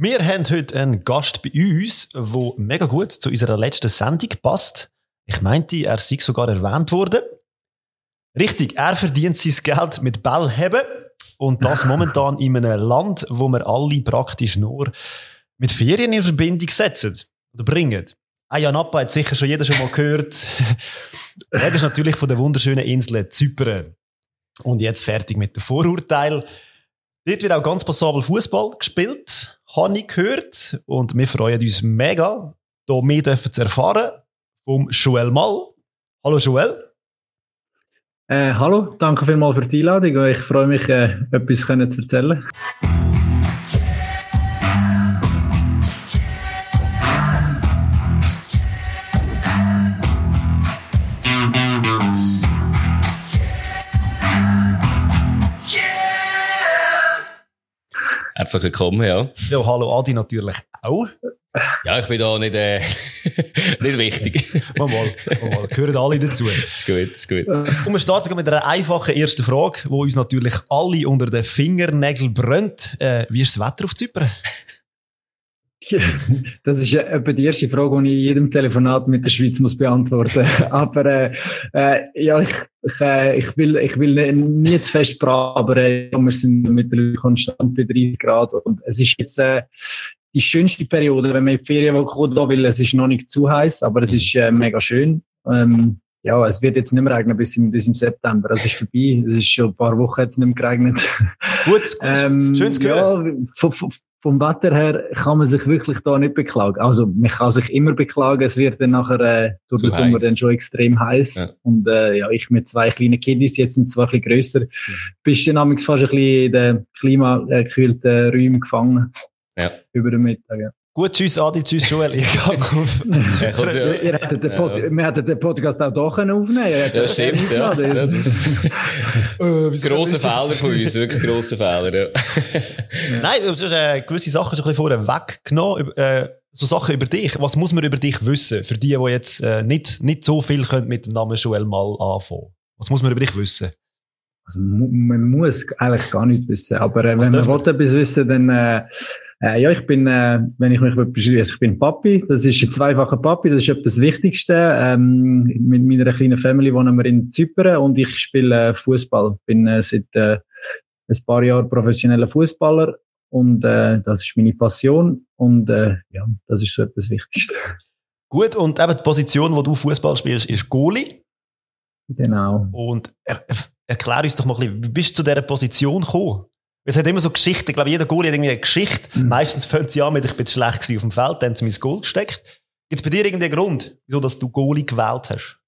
Wir haben heute einen Gast bei uns, der mega gut zu unserer letzten Sendung passt. Ich meinte, er sei sogar erwähnt worden. Richtig, er verdient sein Geld mit Ballheben und das momentan in einem Land, wo wir alle praktisch nur mit Ferien in Verbindung setzen oder bringen. Ayia Napa hat sicher schon jeder schon mal gehört. er ist natürlich von der wunderschönen Insel Zypern. Und jetzt fertig mit dem Vorurteil. Dort wird auch ganz passabel Fußball gespielt, habe ich gehört. Und wir freuen uns mega, hier mehr dürfen zu erfahren vom Joel Mal. Hallo Joel. Äh, hallo, danke vielmals für die Einladung. Ich freue mich, äh, etwas zu erzählen. Herzlich willkommen, ja. Ja, hallo Adi natürlich auch. Ja, ich bin da nicht, äh, nicht wichtig. mal, mal, mal, gehören alle dazu. Ist gut, ist gut. Und wir starten mit einer einfachen ersten Frage, die uns natürlich alle unter den Fingernägeln brennt. Äh, wie ist das Wetter auf Zypern? Das ist etwa die erste Frage, die ich in jedem Telefonat mit der Schweiz muss beantworten muss. Aber äh, äh, ja, ich, ich, äh, ich, will, ich will nie zu fest braten, aber äh, wir sind mittlerweile konstant bei 30 Grad und es ist jetzt äh, die schönste Periode, wenn man in die Ferien kommen will. Es ist noch nicht zu heiß, aber es ist äh, mega schön. Ähm, ja, es wird jetzt nicht mehr regnen bis im, bis im September. Es ist vorbei. Es ist schon ein paar Wochen jetzt nicht mehr geregnet. Gut, gut. Ähm, schön zu hören. Ja, vom Wetter her kann man sich wirklich da nicht beklagen. Also man kann sich immer beklagen, es wird dann nachher äh, durch den Sommer dann schon extrem heiß. Ja. Und äh, ja, ich mit zwei kleinen Kiddies, jetzt sind sie zwar ein bisschen grösser, mhm. bist du dann fast ein bisschen in den klimakühlten Räumen gefangen. Ja. Über den Mittag, ja. Gut, tschüss Adi, tschüss Joel. Ich gehe auf. Ihr hättet den, Pod ja. Wir hätten den Podcast auch hier aufnehmen können. Ja, stimmt. Ja. Das äh, grosser Fehler von uns, wirklich grosser Fehler. Ja. Nein, du hast äh, gewisse Sachen schon ein bisschen vorher weggenommen. Äh, so Sachen über dich. Was muss man über dich wissen? Für die, die jetzt äh, nicht, nicht so viel können mit dem Namen Joel mal anfangen. Was muss man über dich wissen? Also, man muss eigentlich gar nichts wissen. Aber äh, wenn man etwas wissen dann... Äh, ja, ich bin, äh, wenn ich mich beschreibe, also ich bin Papi. Das ist ein zweifacher Papi. Das ist etwas das Wichtigste. Ähm, mit meiner kleinen Family wohnen wir in Zypern und ich spiele äh, Fußball. Bin äh, seit äh, ein paar Jahren professioneller Fußballer und äh, das ist meine Passion und äh, ja, das ist so etwas Wichtigste. Gut, und eben die Position, wo du Fußball spielst, ist Goalie. Genau. Und er, erklär uns doch mal ein bisschen, wie bist du zu dieser Position gekommen? Es hat immer so Geschichten. Ich glaube, jeder Goalie hat irgendwie eine Geschichte. Mhm. Meistens fängt sie an mit, ich bin schlecht auf dem Feld, dann haben sie mein Goal gesteckt. Gibt es bei dir irgendeinen Grund, wieso dass du Goalie gewählt hast?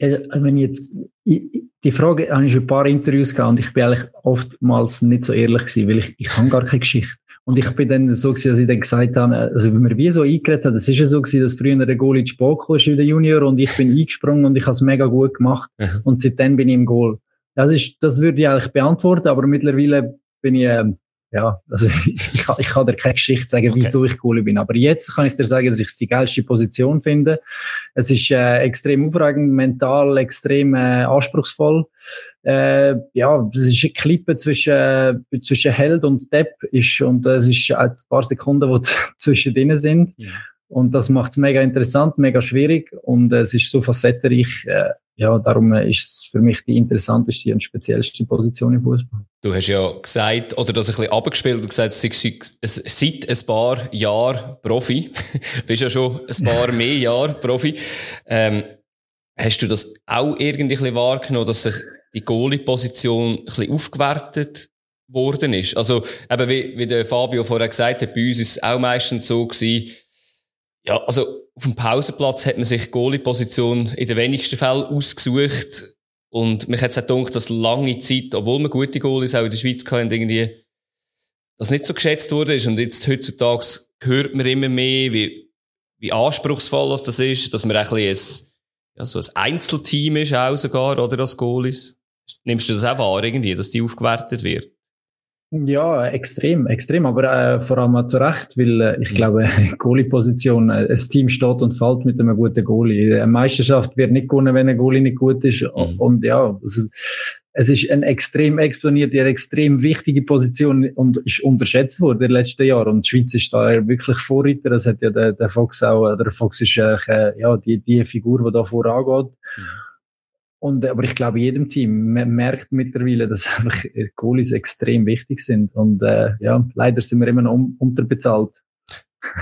Also wenn ich jetzt, die Frage habe ich schon ein paar Interviews gehabt und ich bin eigentlich oftmals nicht so ehrlich gewesen, weil ich, ich habe gar keine Geschichte. Und ich bin dann so gewesen, dass ich dann gesagt habe, also wenn wir wie so eingeredet haben, das ist ja so gewesen, dass früher der Goalie zu spät kam in der Junior und ich bin eingesprungen und ich habe es mega gut gemacht. Mhm. Und seitdem bin ich im Goal. Das ist, das würde ich eigentlich beantworten, aber mittlerweile bin ich, ähm, ja, also ich, ich, ich kann dir keine Geschichte sagen, okay. wieso ich cool bin. Aber jetzt kann ich dir sagen, dass ich es die geilste Position finde. Es ist äh, extrem aufregend, mental extrem äh, anspruchsvoll. Äh, ja, es ist eine Klippe zwischen, äh, zwischen Held und Depp ist, und äh, es ist ein paar Sekunden, wo zwischen denen sind. Ja. Und das macht es mega interessant, mega schwierig und äh, es ist so facettenreich. Äh, ja, darum äh, ist es für mich die interessanteste und speziellste Position im Fußball. Du hast ja gesagt, oder das ein bisschen abgespielt und gesagt, seit ein paar Jahren Profi. du bist ja schon ein paar mehr Jahre Profi. Ähm, hast du das auch irgendwie wahrgenommen, dass sich die Goalie-Position ein bisschen aufgewertet worden ist? Also, eben wie, wie der Fabio vorher gesagt hat, bei uns ist es auch meistens so gewesen, ja, also auf dem Pausenplatz hat man sich Goalie-Position in den wenigsten Fällen ausgesucht. Und mich hat es auch gedacht, dass lange Zeit, obwohl man gute Goalies auch in der Schweiz hatten, irgendwie das nicht so geschätzt wurde. Und jetzt heutzutage hört man immer mehr, wie, wie anspruchsvoll das ist, dass man ein bisschen ein, ja, so ein Einzelteam ist auch sogar, oder, als Goalies. Nimmst du das auch wahr irgendwie, dass die aufgewertet wird? Ja, extrem, extrem, aber äh, vor allem auch zu Recht, weil äh, ich glaube, Goalie-Position, äh, ein Team steht und fällt mit einem guten Goalie. Eine Meisterschaft wird nicht gewonnen, wenn ein Goalie nicht gut ist. Mhm. Und ja, also, es ist eine extrem exponierte, eine extrem wichtige Position und ist unterschätzt worden in den letzten Jahren. Und die Schweiz ist da wirklich Vorreiter. Das hat ja der, der Fox auch, der Fox ist äh, ja die, die Figur, die da vorangeht. Mhm. Und, aber ich glaube, jedem Team merkt mittlerweile, dass einfach Goalies extrem wichtig sind. Und äh, ja, leider sind wir immer noch unterbezahlt.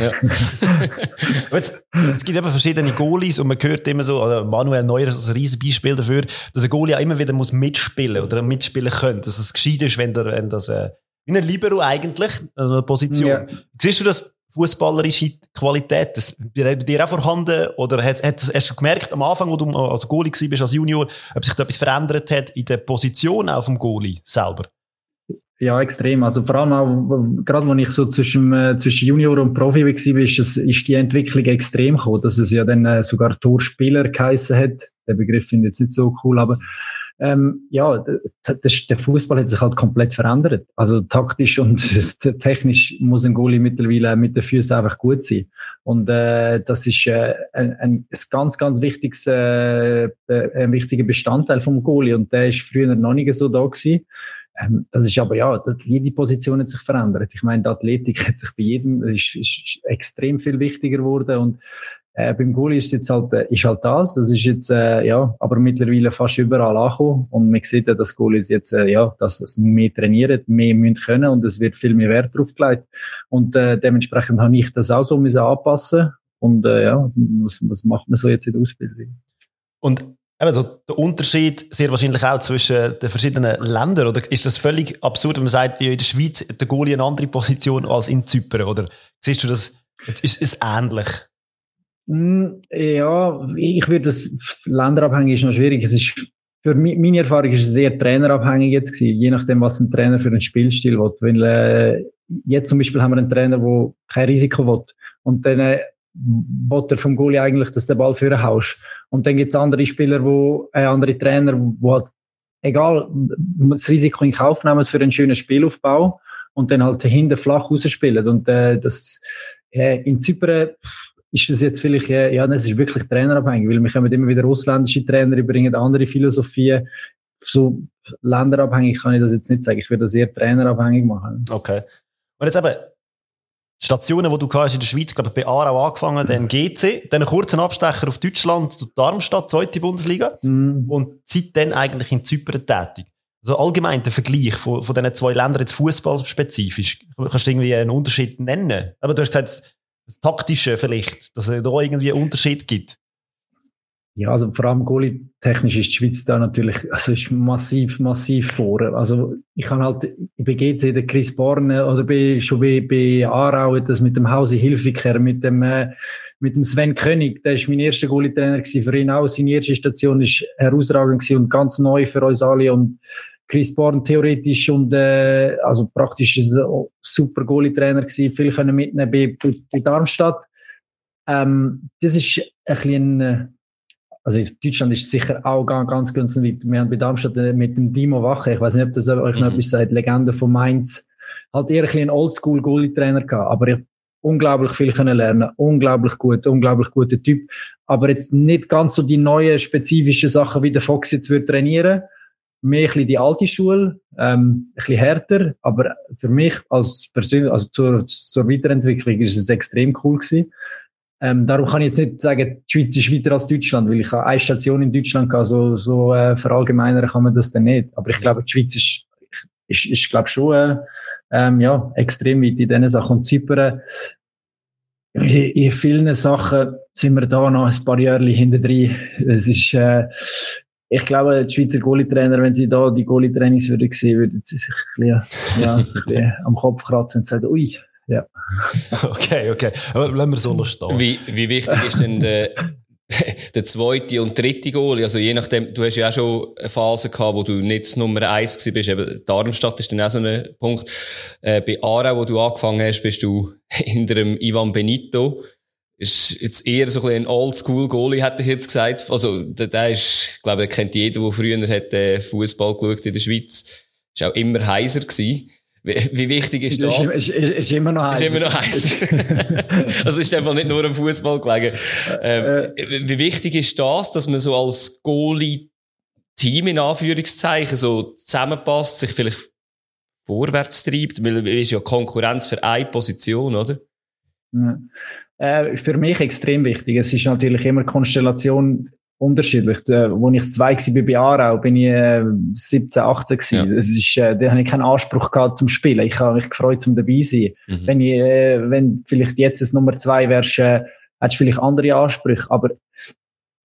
Ja. jetzt, es gibt eben verschiedene Goalies und man hört immer so, oder Manuel Neuer ist ein riesen Beispiel dafür, dass ein Goalie auch immer wieder muss mitspielen oder mitspielen können. Dass es gescheit ist, wenn, der, wenn das, äh, wie ein Libero eigentlich, also eine Position. Ja. Siehst du das fußballerische Qualität, das bei dir auch vorhanden? Oder hast, hast, du gemerkt am Anfang, wo du als Goalie bist, als Junior, ob sich da etwas verändert hat in der Position auch vom Goalie selber? Ja, extrem. Also vor allem auch, gerade wenn ich so zwischen, äh, zwischen Junior und Profi war, ist, ist die Entwicklung extrem gekommen, dass es ja dann äh, sogar Torspieler geheissen hat. Der Begriff finde ich jetzt nicht so cool, aber ähm, ja, das, der Fußball hat sich halt komplett verändert. Also taktisch und technisch muss ein Goalie mittlerweile mit den Füßen einfach gut sein. Und äh, das ist äh, ein, ein ganz, ganz wichtiges, äh, ein wichtiger Bestandteil vom Goalie. Und der ist früher noch nicht so da gewesen. Ähm, das ist aber ja, jede Position hat sich verändert. Ich meine, die Athletik hat sich bei jedem ist, ist, ist extrem viel wichtiger geworden und äh, beim Goalie ist jetzt halt, äh, ist halt das. Das ist jetzt, äh, ja, aber mittlerweile fast überall angekommen. Und man sieht ja, dass Goalies jetzt, äh, ja, dass es mehr trainieren, mehr müssen können und es wird viel mehr Wert drauf gelegt. Und, äh, dementsprechend habe ich das auch so müssen anpassen. Und, äh, ja, was, was macht man so jetzt in der Ausbildung? Und Eben so der Unterschied sehr wahrscheinlich auch zwischen den verschiedenen Ländern. Oder ist das völlig absurd, wenn man sagt, in der Schweiz hat der Goalie eine andere Position als in Zypern? Oder siehst du das, ist es ähnlich? Hm, ja, ich würde das länderabhängig ist noch schwierig. Es ist, für mich, meine Erfahrung ist es sehr trainerabhängig jetzt gewesen, je nachdem, was ein Trainer für einen Spielstil will. Weil, äh, jetzt zum Beispiel haben wir einen Trainer, der kein Risiko will. Und dann, äh, will er vom Goalie eigentlich, dass der Ball für haust. Und dann gibt es andere Spieler, wo, äh, andere Trainer, wo halt, egal, das Risiko in Kauf nehmen für einen schönen Spielaufbau und dann halt hinten flach rausspielen. Und äh, das, äh, in Zypern ist das jetzt vielleicht, ja, das ist wirklich trainerabhängig, weil wir kommen immer wieder ausländische Trainer, die bringen andere Philosophien. So länderabhängig kann ich das jetzt nicht sagen. Ich würde das eher trainerabhängig machen. Okay. Und jetzt eben, Stationen, die du hast in der Schweiz, glaube ich, bei Aarau angefangen, dann GC, dann einen kurzen Abstecher auf Deutschland zu Darmstadt, zweite Bundesliga, mm. und seitdem eigentlich in Zypern tätig. Also allgemein der Vergleich von, von diesen zwei Ländern jetzt fußballspezifisch. Kannst du irgendwie einen Unterschied nennen? Aber du hast gesagt, das Taktische vielleicht, dass es da irgendwie einen Unterschied gibt. Ja, also vor allem Goalie-technisch ist die Schweiz da natürlich, also ist massiv, massiv vor. Also ich kann halt, bei GC, der Chris Borne oder bei, schon bei, bei Aarau, das mit dem Hause Hilfiger, mit dem, äh, mit dem Sven König, der ist mein erster Goalie-Trainer für ihn auch. Seine erste Station ist herausragend gewesen und ganz neu für uns alle und Chris Born theoretisch und äh, also praktisch ein super Goalie-Trainer gewesen, viel können mitnehmen bei, bei, bei Darmstadt. Ähm, das ist ein bisschen äh, also in Deutschland ist es sicher auch ganz, ganz, ganz weit. Wir haben bei Darmstadt äh, mit dem Dimo Wache, ich weiß nicht, ob das euch noch mhm. etwas sagt, Legende von Mainz, halt eher ein bisschen ein Oldschool-Goalie-Trainer gehabt, aber ich unglaublich viel können lernen, unglaublich gut, unglaublich guter Typ, aber jetzt nicht ganz so die neuen spezifischen Sachen, wie der Fox jetzt wird trainieren, mehr ein die alte Schule, ähm, ein bisschen härter, aber für mich als Person, also zur, zur Weiterentwicklung ist es extrem cool gewesen. Ähm, darum kann ich jetzt nicht sagen, die Schweiz ist weiter als Deutschland, weil ich habe eine Station in Deutschland gehabt, so, so äh, verallgemeinern kann man das dann nicht. Aber ich glaube, die Schweiz ist, ist, ist glaube schon äh, ähm, ja, extrem weit in diesen Sachen. Und Zypern, in, in vielen Sachen sind wir da noch ein paar Jahre hinter drin. Es ist, äh, ich glaube, die Schweizer Goalie-Trainer, wenn sie da die Goalie-Trainings würden sehen, würden sie sich ein bisschen, ja, ein bisschen am Kopf kratzen und sagen, ui, ja. Okay, okay. Aber lassen wir so noch stehen. Wie, wie wichtig ist denn der, der zweite und dritte Goal? Also je nachdem, du hast ja auch schon eine Phase gehabt, wo du nicht das Nummer eins gewesen bist. Eben Darmstadt ist dann auch so ein Punkt. Äh, bei Aarau, wo du angefangen hast, bist du hinter dem Ivan Benito. Ist jetzt eher so ein, ein Oldschool-Goalie, hätte ich jetzt gesagt. Also, der, der ist, ich glaube, kennt jeder, der früher hat, äh, Fußball geschaut in der Schweiz. Ist auch immer heiser gewesen. Wie, wie wichtig ist das? Ist, ist, ist immer noch heiß. Ist immer noch heiß. also ist einfach nicht nur am Fußball gelegen. Ähm, äh, wie wichtig ist das, dass man so als Goalie Team in Anführungszeichen so zusammenpasst, sich vielleicht vorwärts treibt? Weil es ist ja Konkurrenz für eine Position, oder? Ja. Äh, für mich extrem wichtig. Es ist natürlich immer Konstellation unterschiedlich. Äh, als ich zwei war bei Aarau, bin ich äh, 17, 18 gewesen. Ja. Es ist, äh, da habe ich keinen Anspruch gehabt zum Spielen. Ich habe mich gefreut, zum dabei zu sein. Mhm. Wenn ich, äh, wenn vielleicht jetzt das Nummer zwei wärst, äh, hättest du vielleicht andere Ansprüche. Aber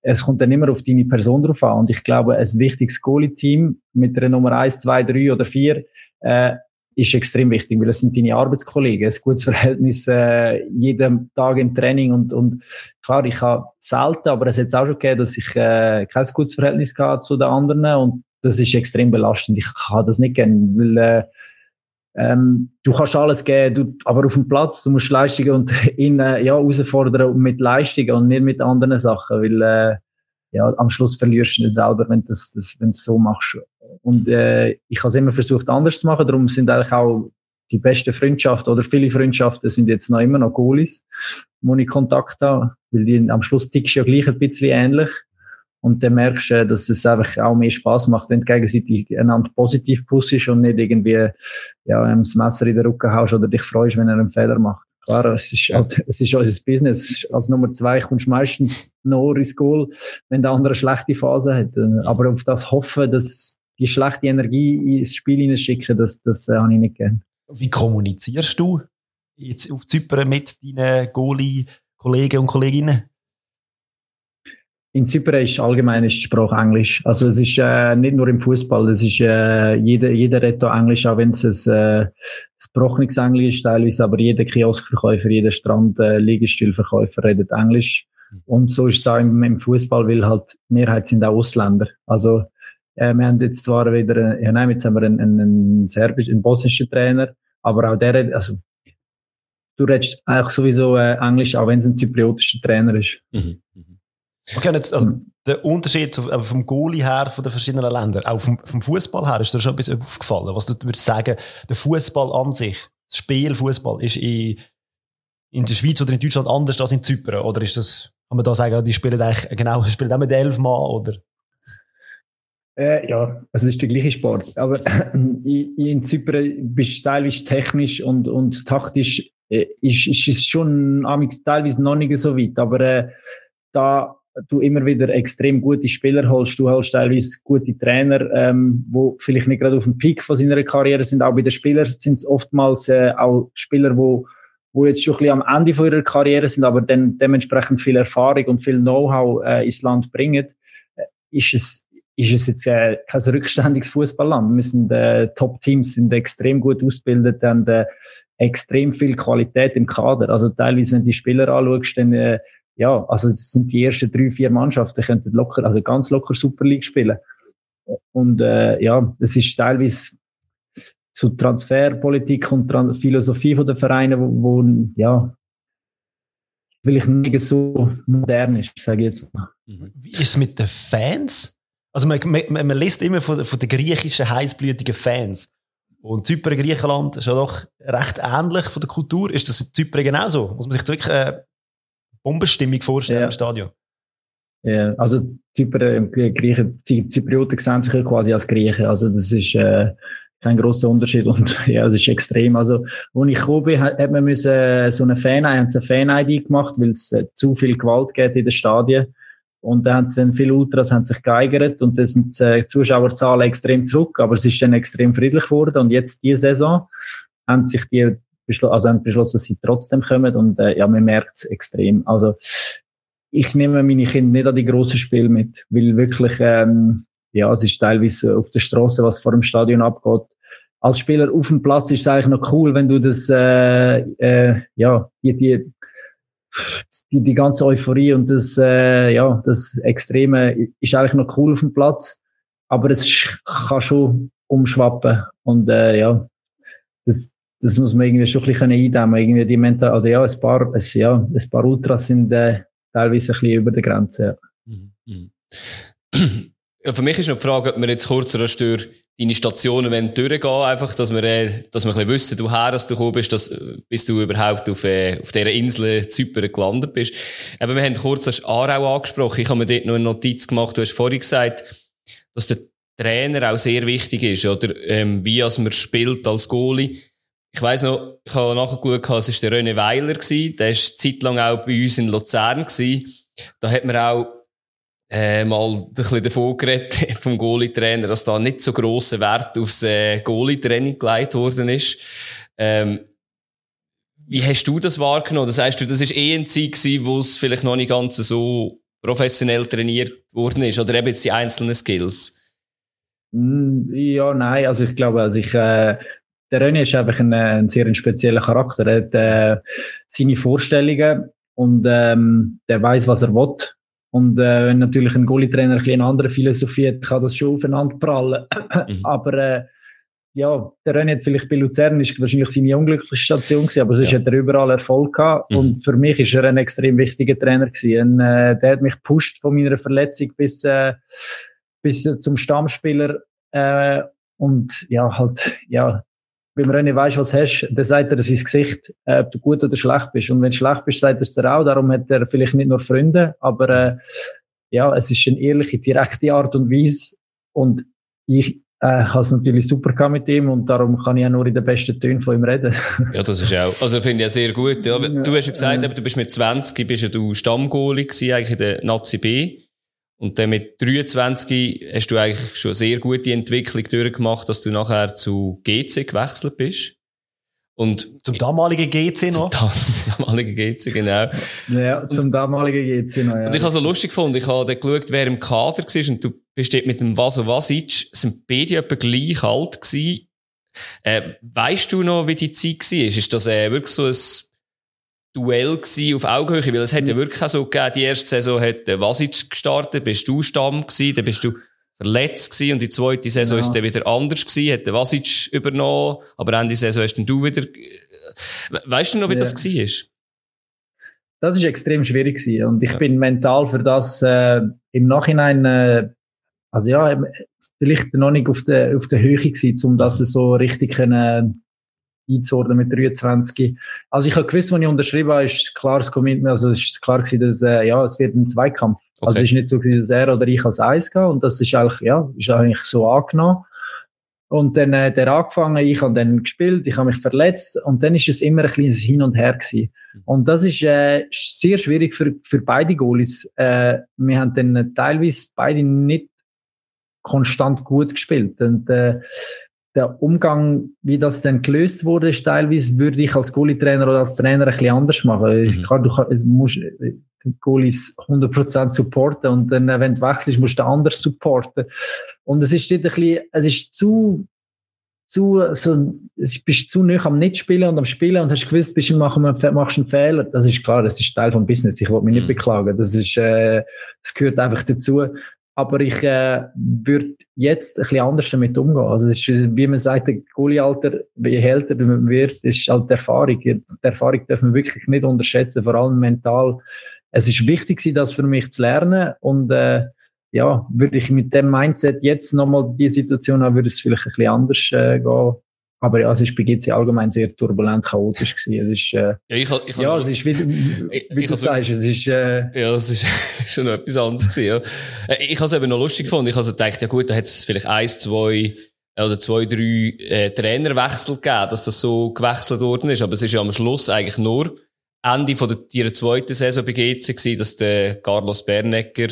es kommt dann immer auf deine Person drauf an. Und ich glaube, ein wichtiges Goalie-Team mit der Nummer eins, zwei, drei oder vier, äh, ist extrem wichtig, weil es sind deine Arbeitskollegen, ein gutes Verhältnis äh, jeden Tag im Training und, und klar, ich habe selten, aber es hat auch schon gegeben, dass ich äh, kein gutes Verhältnis hatte zu den anderen und das ist extrem belastend. Ich kann das nicht gerne, weil äh, ähm, du kannst alles geben, du, aber auf dem Platz, du musst Leistungen und ihn äh, ja, herausfordern mit Leistungen und nicht mit anderen Sachen, weil äh, ja, am Schluss verlierst du nicht selber, wenn du das, das, wenn du so machst. Und äh, ich habe es immer versucht, anders zu machen. Darum sind eigentlich auch die besten Freundschaften oder viele Freundschaften sind jetzt noch immer noch Goalies, wo ich Kontakt habe, weil die am Schluss tickst ja gleich ein bisschen ähnlich. Und dann merkst du, dass es einfach auch mehr Spaß macht, wenn du gegenseitig einander positiv pushst und nicht irgendwie, ja, das Messer in den Rücken haust oder dich freust, wenn er einen Fehler macht. Klar, es ist, halt, es ist unser Business. Als Nummer zwei kommst du meistens noch ins Goal, wenn der andere eine schlechte Phase hat. Aber auf das hoffen, dass die schlechte Energie ins Spiel hineinschicken, das, das äh, habe ich nicht gern. Wie kommunizierst du jetzt auf Zypern mit deinen Goalie-Kollegen und Kolleginnen? In Zypern ist allgemein ist die Sprache Englisch. Also es ist äh, nicht nur im Fußball, es ist äh, jeder jeder redet Englisch, auch wenn es ein, äh, gebrochenes Englisch ist teilweise, aber jeder Kioskverkäufer, jeder Strand äh, redet Englisch. Und so ist es da im, im Fußball, weil halt Mehrheit sind auch Ausländer. Also äh, wir haben jetzt zwar wieder, ja nein, jetzt haben wir einen, einen, einen serbischen, einen bosnischen Trainer, aber auch der, also du redest eigentlich sowieso äh, Englisch, auch wenn es ein zypriotischer Trainer ist. Mhm. mhm. Okay, jetzt, also der Unterschied vom Goalie her von den verschiedenen Ländern, auch vom, vom Fußball her, ist dir schon etwas aufgefallen? Was du würdest sagen, der Fußball an sich, das Spiel Fußball, ist in, in der Schweiz oder in Deutschland anders als in Zypern? Oder ist das, kann man da sagen, die spielen eigentlich, genau, spielen auch mit elf Mann, oder? Äh, ja, also es ist der gleiche Sport. Aber in Zypern bist du teilweise technisch und, und taktisch äh, ist, ist es schon teilweise noch nicht so weit. Aber äh, da du immer wieder extrem gute Spieler holst, du holst teilweise gute Trainer, ähm, wo vielleicht nicht gerade auf dem Peak von seiner Karriere sind. Auch bei den Spielern sind es oftmals äh, auch Spieler, wo wo jetzt schon ein bisschen am Ende von ihrer Karriere sind, aber dann dementsprechend viel Erfahrung und viel Know-how äh, ins Land bringen, äh, ist es ist es jetzt äh, kein rückständiges Fußballland. Wir sind äh, Top-Teams, sind extrem gut ausgebildet, haben äh, extrem viel Qualität im Kader. Also teilweise, wenn du die Spieler anschaust, dann äh, ja, also es sind die ersten drei, vier Mannschaften, die könnten locker, also ganz locker Super League spielen. Und äh, ja, es ist teilweise zu Transferpolitik und Tran Philosophie von den Vereinen, wo, wo ja, will ich nicht so modern ist, sage ich jetzt mal. Wie ist es mit den Fans? Also man, man, man liest immer von, von den griechischen heißblütigen Fans. Und Zypern, Griechenland ist ja doch recht ähnlich von der Kultur. Ist das in Zypern genauso? Muss man sich wirklich eine Bombenstimmung vorstellen ja. im Stadion? Ja, also Zypern, äh, Griechen, Zyprioten sehen sich ja quasi als Griechen. Also das ist äh, kein großer Unterschied und ja, es ist extrem. Also, als ich gekommen bin, hat, hat man müssen, äh, so eine Fan, haben sie eine Fan-ID gemacht, weil es äh, zu viel Gewalt geht in den Stadien. Und da haben sie dann viele Ultras haben sich geigert und dann sind die äh, Zuschauerzahlen extrem zurück, aber es ist dann extrem friedlich geworden und jetzt diese Saison haben sich die also haben beschlossen, dass sie trotzdem kommen und äh, ja, man merkt es extrem. Also ich nehme meine Kinder nicht an die grossen Spiele mit, weil wirklich ähm, ja, es ist teilweise auf der Straße, was vor dem Stadion abgeht. Als Spieler auf dem Platz ist es eigentlich noch cool, wenn du das äh, äh, ja die, die die, die ganze Euphorie und das, äh, ja, das Extreme ist eigentlich noch cool auf dem Platz, aber es kann schon umschwappen und äh, ja, das, das muss man irgendwie schon ein bisschen eindämmen, irgendwie die Mental, oder ja, ein paar, es, ja, ein paar Ultras sind äh, teilweise ein bisschen über der Grenze. Ja. Mhm. mhm. Ja, für mich ist noch die Frage, ob wir jetzt kurz oder deine Stationen wenn durchgehen, einfach, dass wir, äh, dass wir ein bisschen wissen, du her, dass du gekommen bist, dass, bis du überhaupt auf, äh, auf dieser Insel Zypern gelandet bist. Aber wir haben kurz das Aarau angesprochen. Ich habe mir dort noch eine Notiz gemacht. Du hast vorhin gesagt, dass der Trainer auch sehr wichtig ist, oder ähm, wie als man spielt als Goalie. Ich weiss noch, ich habe nachgeschaut, es war der René Weiler, der war zeitlang auch bei uns in Luzern. Da hat man auch äh, mal ein bisschen davon geredet vom Goalie-Trainer, dass da nicht so grosser Wert aufs äh, Goalie-Training gelegt worden ist. Ähm, wie hast du das wahrgenommen? Das heißt, du, das ist eh ein Zeit wo es vielleicht noch nicht ganz so professionell trainiert worden ist, oder eben jetzt die einzelnen Skills? Mm, ja, nein, also ich glaube, also ich, äh, der René ist einfach ein, ein sehr spezieller Charakter. Er hat äh, seine Vorstellungen und ähm, der weiß, was er will. Und äh, wenn natürlich ein Goalie-Trainer ein eine andere Philosophie hat, kann das schon aufeinander prallen. Mhm. aber äh, ja, der René hat vielleicht bei Luzern ist wahrscheinlich seine unglückliche Station gewesen, aber sonst ja. hat er überall Erfolg gehabt. Mhm. Und für mich ist er ein extrem wichtiger Trainer gewesen. Und, äh, der hat mich gepusht von meiner Verletzung bis, äh, bis zum Stammspieler. Äh, und ja, halt, ja, wenn man nicht weiss, was hast, dann sagt er sein Gesicht, äh, ob du gut oder schlecht bist. Und wenn du schlecht bist, sagt er es dir auch. Darum hat er vielleicht nicht nur Freunde, aber äh, ja, es ist eine ehrliche, direkte Art und Weise. Und ich äh, habe es natürlich super gehabt mit ihm und darum kann ich auch nur in den besten Tönen von ihm reden. ja, das ist auch, also finde ich ja sehr gut. Ja. Du hast ja gesagt, äh, du bist mit 20 bist ja du Stammgoalie gewesen, eigentlich in der Nazi B. Und dann mit 23 hast du eigentlich schon eine sehr gute Entwicklung durchgemacht, dass du nachher zu GC gewechselt bist. Und zum damaligen GC noch? Zum damaligen GC, genau. Ja, zum und, damaligen GC noch, ja. Und ich habe so lustig gefunden, ich habe dann geschaut, wer im Kader war und du bist dort mit dem Vaso Vasic, sind beide etwa gleich alt gewesen. Äh, weißt du noch, wie die Zeit war? Ist das äh, wirklich so ein Duell gewesen auf Augenhöhe, weil es hat ja wirklich auch so gegeben, die erste Saison hat Vasic gestartet, bist du Stamm gewesen, dann bist du verletzt gewesen und die zweite Saison ja. ist dann wieder anders gewesen, hat Vasic übernommen, aber Ende Saison hast dann du wieder, weißt du noch, wie ja. das gewesen ist? Das ist extrem schwierig gewesen und ich ja. bin mental für das äh, im Nachhinein, äh, also ja, vielleicht noch nicht auf der, auf der Höhe gewesen, um das so richtig können, einzuordnen mit 23. Also ich habe gewusst, als ich unterschrieben habe, ist klar das Commitment, also es ist klar gewesen, dass, äh, ja, es wird ein Zweikampf. Okay. Also es ist nicht so gewesen, dass er oder ich als Eis gehe und das ist eigentlich, ja, ist eigentlich so angenommen. Und dann äh, der angefangen, ich habe dann gespielt, ich habe mich verletzt und dann ist es immer ein kleines Hin und Her gewesen. Mhm. Und das ist äh, sehr schwierig für, für beide Goalies. Äh, wir haben dann teilweise beide nicht konstant gut gespielt. Und äh, der Umgang, wie das dann gelöst wurde, ist teilweise, würde ich als Goalie-Trainer oder als Trainer ein bisschen anders machen. Mhm. Klar, du, musst die Goalies 100% supporten und dann, wenn du wechselst, musst du anders supporten. Und es ist dort ein bisschen, es ist zu, zu, so, es bist zu nah am Nicht-Spielen und am Spielen und hast gewusst, bist du machen, machst einen Fehler. Das ist klar, das ist Teil vom Business. Ich will mich nicht mhm. beklagen. Das ist, äh, das gehört einfach dazu. Aber ich äh, würde jetzt ein bisschen anders damit umgehen. Also es ist, wie man sagt, der Goalie-Alter, je älter man wird, ist halt die Erfahrung. Die Erfahrung darf man wirklich nicht unterschätzen, vor allem mental. Es ist wichtig, das für mich zu lernen und äh, ja, würde ich mit dem Mindset jetzt nochmal die Situation haben, würde es vielleicht ein bisschen anders äh, gehen. Aber ja, es ist bei GC allgemein sehr turbulent, chaotisch gewesen. Es ist, äh, ja, ich, ich, ja, es ist wie, wie ich, du sagst, es ist, äh, Ja, es ist schon etwas anderes gewesen, ja. Äh, ich habe es eben noch lustig gefunden. Ich habe also gedacht, ja gut, da hat es vielleicht eins, zwei, oder zwei, drei äh, Trainerwechsel gegeben, dass das so gewechselt worden ist. Aber es ist ja am Schluss eigentlich nur Ende von der, ihrer zweiten Saison bei GC gewesen, dass der Carlos Bernecker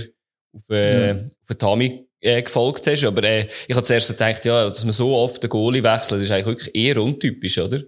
auf, äh, mhm. auf Tami äh, gefolgt hast. Aber äh, ich habe zuerst gedacht, ja, dass man so oft den Goalie wechselt, ist eigentlich wirklich eher untypisch, oder?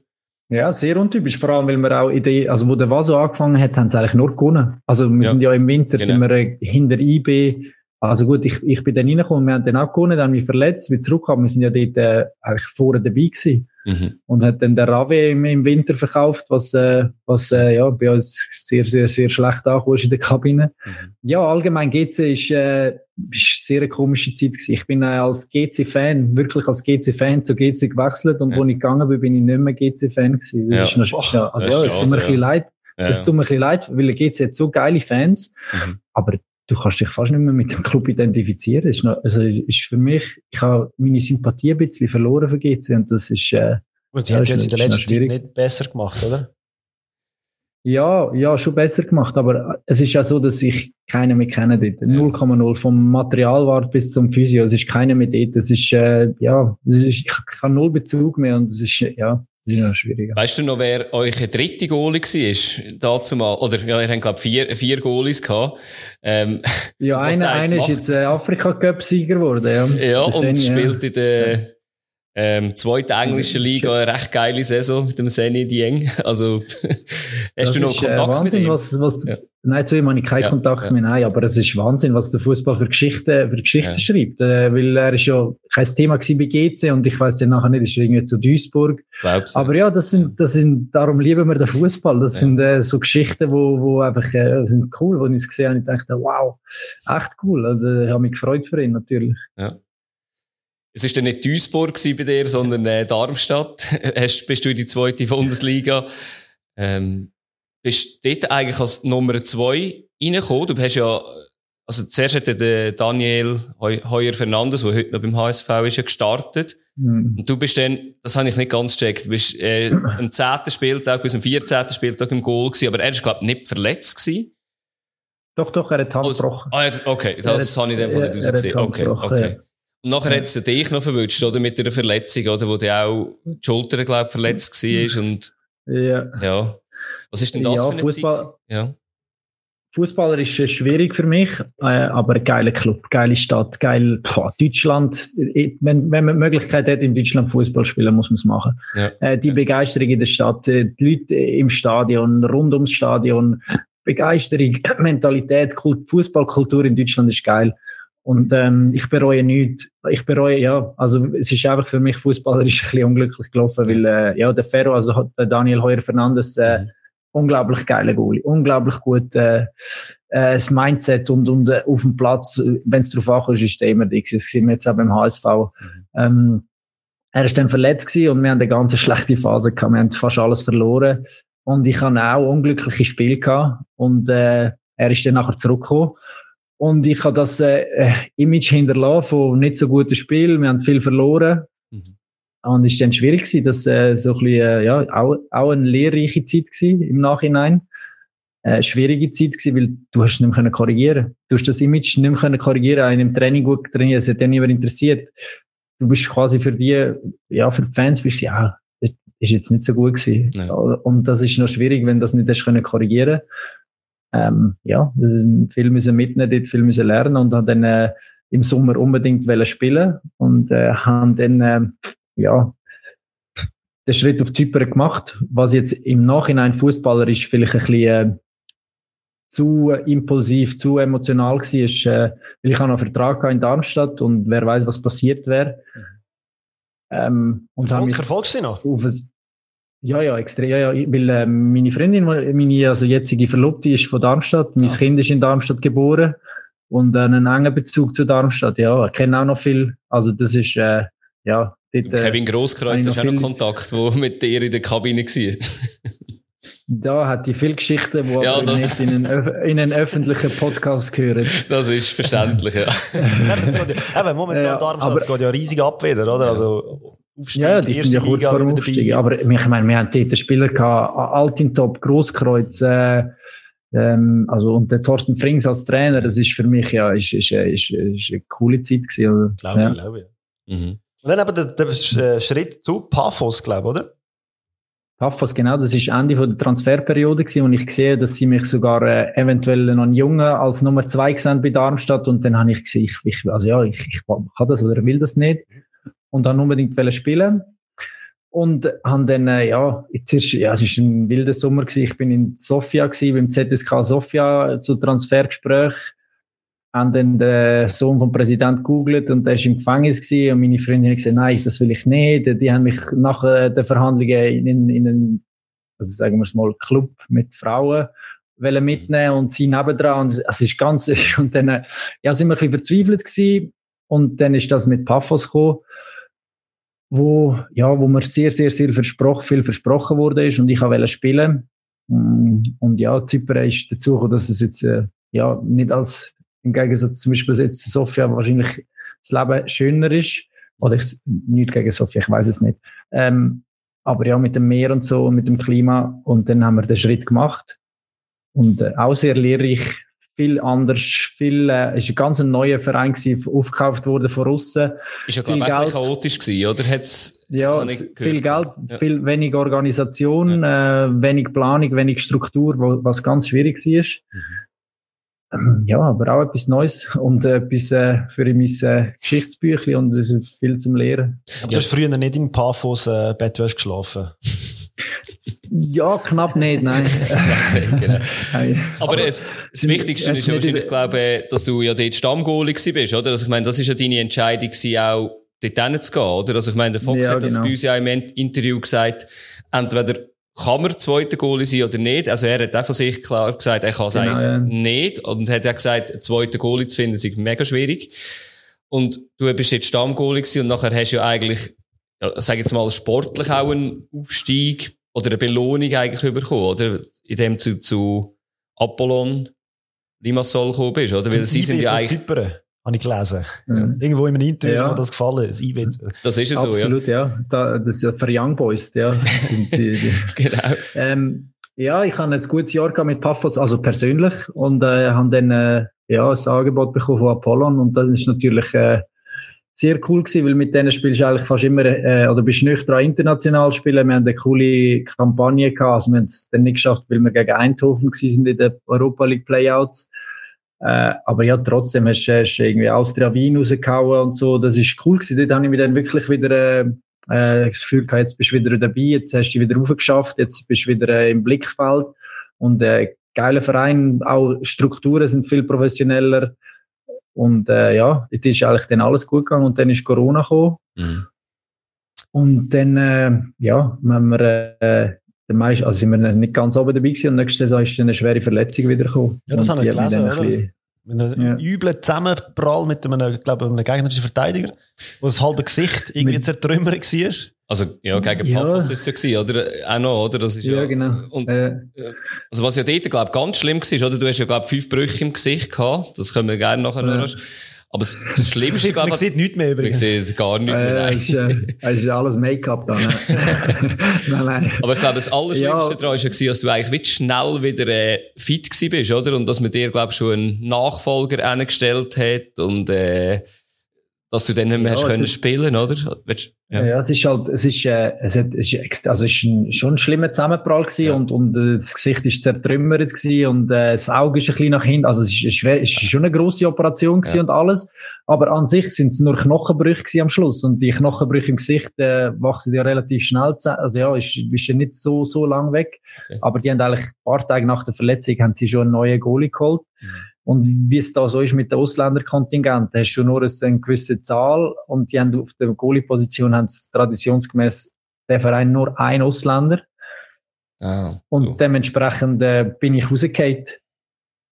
Ja, sehr untypisch. Vor allem, weil wir auch in der, also wo der Vaso angefangen hat, haben sie eigentlich nur gewonnen. Also wir ja. sind ja im Winter, genau. sind wir äh, hinter IB. Also gut, ich, ich bin dann reingekommen, wir haben dann auch gewonnen, dann haben wir verletzt, wir zurückgekommen, wir sind ja dort äh, eigentlich vorher dabei gewesen. Mhm. Und hat dann der Rave im, im Winter verkauft, was, äh, was äh, ja, bei uns sehr, sehr, sehr schlecht angekommen ist in der Kabine. Mhm. Ja, allgemein GC ist, äh, ist sehr eine komische Zeit gewesen. Ich bin äh, als GC-Fan, wirklich als GC-Fan zu GC gewechselt und ja. wo ich gegangen bin, bin ich nicht mehr GC-Fan gewesen. Das ja. ist noch, oh, also ja, es tut mir ein bisschen leid. Es tut mir ein bisschen leid, weil GC hat so geile Fans, mhm. aber du kannst dich fast nicht mehr mit dem Club identifizieren. Ist noch, also ist für mich, ich habe meine Sympathie ein bisschen verloren für GC und das ist, äh, und sie ja, haben es jetzt in der letzten Zeit nicht besser gemacht, oder? Ja, ja, schon besser gemacht, aber es ist ja so, dass ich keinen mehr kenne dort. 0,0 vom Materialwart bis zum Physio, es ist keiner mehr dort. Es ist, äh, ja, es ist, ich habe null Bezug mehr und es ist, ja, das noch schwieriger. Weißt du noch, wer euch dritte Goalie war? Dazu mal, oder, ja, ihr habt, glaube vier, vier Goalies gehabt. Ähm, ja, einer, einer ist jetzt äh, Afrika-Cup-Sieger geworden, ja. Ja, und Seni, spielt ja. in der, ähm, zweite englische Liga, eine recht geile Saison mit dem Seni Dieng. Also, hast das du noch ist, Kontakt äh, Wahnsinn, mit ihm? Was, was, Ja. Nein, zu ihm habe ich keinen Ja, Kontakt ja. mehr, nein, aber es ist Wahnsinn, was der Fußball für Geschichten, für Geschichten Ja. schreibt. Äh, weil er ist ja kein Thema gewesen bei GC und ich weiß ja nachher nicht, ist irgendwie zu Duisburg. Glaubst du? Aber ja, das sind, das sind, darum lieben wir den Fußball. Das Ja. sind äh, so Geschichten, wo, wo einfach äh, sind cool, wo ich es gesehen habe. Ich dachte, wow, echt cool. Also, ich habe mich gefreut für ihn natürlich. Es war dann nicht Duisburg bei dir, sondern äh, Darmstadt. Hast, bist du in die zweite Bundesliga. Ähm, bist dort eigentlich als Nummer zwei reingekommen. Du hast ja, also zuerst hat der Daniel Heu- Heuer Fernandes, der heute noch beim HSV ist, ja gestartet. Hm. Und du bist dann, das habe ich nicht ganz gecheckt, du bist äh, am 10. Spieltag bis am 14. Spieltag im Goal gewesen, aber er ist, glaube ich, nicht verletzt gewesen. Doch, doch, er hat Hand Oh, gebrochen. Ah, okay, das habe ich in dem Fall er- nicht er hat rausgesehen. die Hand Okay, okay. ja. Nachher hat es dich noch verwünscht, oder? Mit einer Verletzung, oder? Wo du auch die Schulter, glaube ich, verletzt war. Und, Ja. ja. Was ist denn das Ja, für eine Fußball- Zeit? Ja. Fußballer ist äh, schwierig für mich, äh, aber geiler Club, geile Stadt, geil. Boah, Deutschland, äh, wenn, wenn man die Möglichkeit hat, in Deutschland Fußball spielen, muss man es machen. Ja. Äh, die. Begeisterung in der Stadt, äh, die Leute im Stadion, rund ums Stadion, Begeisterung, Mentalität, Kult, Fußballkultur in Deutschland ist geil. Und ähm, ich bereue nichts. Ich bereue, ja, also es ist einfach für mich fußballerisch ein bisschen unglücklich gelaufen, weil äh, ja, der Ferro, also der Daniel Heuer Fernandes, äh, Mhm. unglaublich geiler Goalie, unglaublich gut äh, äh, das Mindset und, und äh, auf dem Platz, wenn es darauf ankommt, ist er immer gewesen. Das sehen wir jetzt auch beim HSV. Ähm, er ist dann verletzt gewesen und wir haben eine ganz schlechte Phase gehabt. Wir haben fast alles verloren. Und ich hatte auch unglückliche Spiele gehabt. Und äh, er ist dann nachher zurückgekommen. Und ich habe das äh, äh, Image hinterlassen von nicht so guten Spielen. Wir haben viel verloren. Mhm. Und es war dann schwierig gewesen, dass äh, so ein bisschen, äh, ja, auch, auch eine lehrreiche Zeit gewesen im Nachhinein. Äh, schwierige Zeit gewesen, weil du hast nicht mehr korrigieren. Du hast das Image nicht mehr können korrigieren. In einem Training gut trainiert, es hat dann niemand interessiert. Du bist quasi für die, ja, für die Fans bist du, ja, das ist jetzt nicht so gut gewesen. Ja. Und das ist noch schwierig, wenn du das nicht hast können korrigieren. Ähm, ja, viel müssen mitnehmen, dort viel müssen lernen und haben dann äh, im Sommer unbedingt spielen und äh, haben dann äh, ja den Schritt auf Zypern gemacht, was jetzt im Nachhinein fußballerisch vielleicht ein bisschen äh, zu impulsiv, zu emotional war, ist, äh, weil ich habe noch einen Vertrag in Darmstadt und wer weiß, was passiert wäre. Ähm, und Verfolg- habe mich verfolgst du noch? Ja, ja, extrem. Ja, ja, weil äh, meine Freundin, meine also jetzige Verlobte, ist von Darmstadt. Mein Ah. Kind ist in Darmstadt geboren und äh, einen engen Bezug zu Darmstadt. Ja, ich kenne auch noch viel. Also das ist äh, ja dort, äh, Kevin habe Grosskreuz hast noch auch noch Kontakt, der mit dir in der Kabine war. da hat die viel Geschichten, die Ja, nicht in einen, öf- in einen öffentlichen Podcast gehören. Das ist verständlich, ja. Ja, das geht ja, eben, momentan Ja, Darmstadt, aber- es geht ja riesig ab wieder, oder? Also, Aufstieg, Ja, die sind ja kurz vor dem Aufstieg. dabei. Aber ich meine, wir haben dort Spieler gehabt, Altintop, Grosskreuz, äh, ähm, also, und der Thorsten Frings als Trainer, das ist für mich, ja, ist, ist, äh, ist, ist eine coole Zeit gewesen. Also, Glaube ja. ich, glaube ich. Mhm. Und dann aber der, der Sch- Schritt zu Paphos, glaube ich, oder? Paphos, genau, das ist Ende von der Transferperiode gewesen und ich sehe, dass sie mich sogar äh, eventuell noch einen Jungen als Nummer zwei gesehen bei Darmstadt und dann habe ich gesehen, ich, ich, also ja, ich, ich kann das oder will das nicht und dann unbedingt spielen. Und haben dann, äh, ja, zuerst, ja, es ist ein wilder Sommer gewesen, ich bin in Sofia gewesen, beim ZSK Sofia zu Transfergespräch. Haben dann den Sohn vom Präsident gegoogelt und der ist im Gefängnis gewesen. Und meine Freundin hat gesagt, nein, das will ich nicht. Die haben mich nach äh, den Verhandlungen in, in einen, also sagen wir es mal, Club mit Frauen wollen mitnehmen und sie nebendran. Und es ist ganz, und dann, äh, ja, sind wir ein bisschen verzweifelt gewesen. Und dann ist das mit Paphos gekommen, wo, ja, wo mir sehr, sehr, sehr versprochen, viel versprochen wurde ist und ich wollte spielen. Mm, Und ja, Zypern ist dazu gekommen, dass es jetzt, äh, ja, nicht als, im Gegensatz zum Beispiel jetzt Sofia wahrscheinlich das Leben schöner ist. Oder ich, nicht gegen Sofia, ich weiß es nicht. Ähm, aber ja, mit dem Meer und so, mit dem Klima. Und dann haben wir den Schritt gemacht. Und äh, auch sehr lehrreich, viel anders, viel, äh, ist ein ganz neuer Verein gewesen, aufgekauft worden von Russen. Ist ja, glaube ich, ein chaotisch gewesen, oder? Hat's ja, viel Geld, ja. viel wenig Organisation, ja. äh, wenig Planung, wenig Struktur, wo, was ganz schwierig war. Mhm. Ähm, ja, aber auch etwas Neues und äh, etwas äh, für mein äh, Geschichtsbüchlein und es ist viel zum Lehren. Aber ja. du hast früher nicht im Paphos äh, Bett geschlafen? Ja, knapp nicht, nein. genau. aber, aber es, das Wichtigste ist wahrscheinlich, glaube dass du ja dort Stammgoalie bist, oder? Also ich meine, das ist ja deine Entscheidung auch dort zu gehen, oder? Also ich meine, der Fox ja, hat das genau. bei uns ja im Interview gesagt, entweder kann man zweiter Goalie sein oder nicht. Also er hat auch von sich klar gesagt, er kann es genau, eigentlich ja. nicht. Und hat auch gesagt, zweiter Goalie zu finden, ist mega schwierig. Und du bist jetzt Stammgoalie gewesen und nachher hast du ja eigentlich, ja, sag jetzt mal, sportlich auch einen Aufstieg oder eine Belohnung eigentlich bekommen, oder? In dem zu, zu Apollon Limassol gekommen bist, oder? Weil sie sind ja eigentlich... Zypern. Habe ich gelesen. Mhm. Irgendwo in einem Interview ja. ist mir das gefallen. Das, das ist es so, Absolut, ja. ja. Da, das ist ja für Young Boys, ja. die, die. genau. Ähm, ja, ich habe ein gutes Jahr gehabt mit Paphos, also persönlich, und äh, habe dann äh, ja, ein Angebot bekommen von Apollon und das ist natürlich äh, sehr cool gewesen, weil mit denen spielst du eigentlich fast immer, äh, oder bist nicht dran international spielen. Wir haben eine coole Kampagne gehabt, also wir haben es dann nicht geschafft, weil wir gegen Eindhoven gewesen sind in den Europa League Playouts. Äh, aber ja, trotzdem hast du irgendwie Austria Wien rausgehauen und so. Das ist cool gewesen. Dort habe ich mich dann wirklich wieder äh, äh das Gefühl gehabt, jetzt bist du wieder dabei, jetzt hast du dich wieder aufgeschafft, jetzt bist du wieder äh, im Blickfeld. Und äh, geiler Verein, auch Strukturen sind viel professioneller. Und äh, ja, dort ist eigentlich dann alles gut gegangen und dann ist Corona gekommen. Mhm. Und dann, äh, ja, wenn wir äh, der meiste, also sind wir nicht ganz oben dabei gewesen und nächste Saison ist dann eine schwere Verletzung wiedergekommen. Ja, das habe ich gelesen, oder? Mit einem ja. üblen Zusammenprall mit einem, glaube einem gegnerischen Verteidiger, wo das halbe Gesicht irgendwie zertrümmert war. Also, ja, gegen ja. Paphos ist es ja oder? Auch noch, oder? Das ist ja, ja genau. Und, äh. Also, was ja dort, glaube ich, ganz schlimm war, oder? Du hast ja, glaube ich, fünf Brüche im Gesicht gehabt. Das können wir gerne nachher ja. noch aber das, Schlimmste, man, glaube Man sieht nichts mehr übrigens. Man sieht gar nichts mehr. Äh, es, ist, äh, ist alles Make-up da. Ne? nein, nein. Aber ich glaube, das Allerschlimmste ja. daran war ja, dass du eigentlich schnell wieder äh, fit bist, oder? Und dass man dir, glaube ich, schon einen Nachfolger eingestellt hat und äh, dass du dann nicht mehr ja, hast können spielen, oder? Ja. ja, es ist halt, es ist, äh, es, hat, es ist, also es ist ein, schon ein schlimmer Zusammenprall gewesen ja. und, und äh, das Gesicht ist zertrümmert gewesen und äh, das Auge ist ein bisschen nach hinten, also es ist, schwer, es ist schon eine grosse Operation gewesen und alles, aber an sich sind es nur Knochenbrüche gewesen am Schluss und die Knochenbrüche im Gesicht äh, wachsen ja relativ schnell, also ja, ist, ist ja nicht so, so lang weg, okay. aber die haben eigentlich ein paar Tage nach der Verletzung haben sie schon einen neuen Goalie geholt. Mhm. Und wie es da so ist mit den Ausländerkontingenten, hast du nur eine gewisse Zahl und die haben auf der Goalie-Position haben traditionsgemäß der Verein nur ein Ausländer. Ah, so. Und dementsprechend äh, bin ich rausgefallen.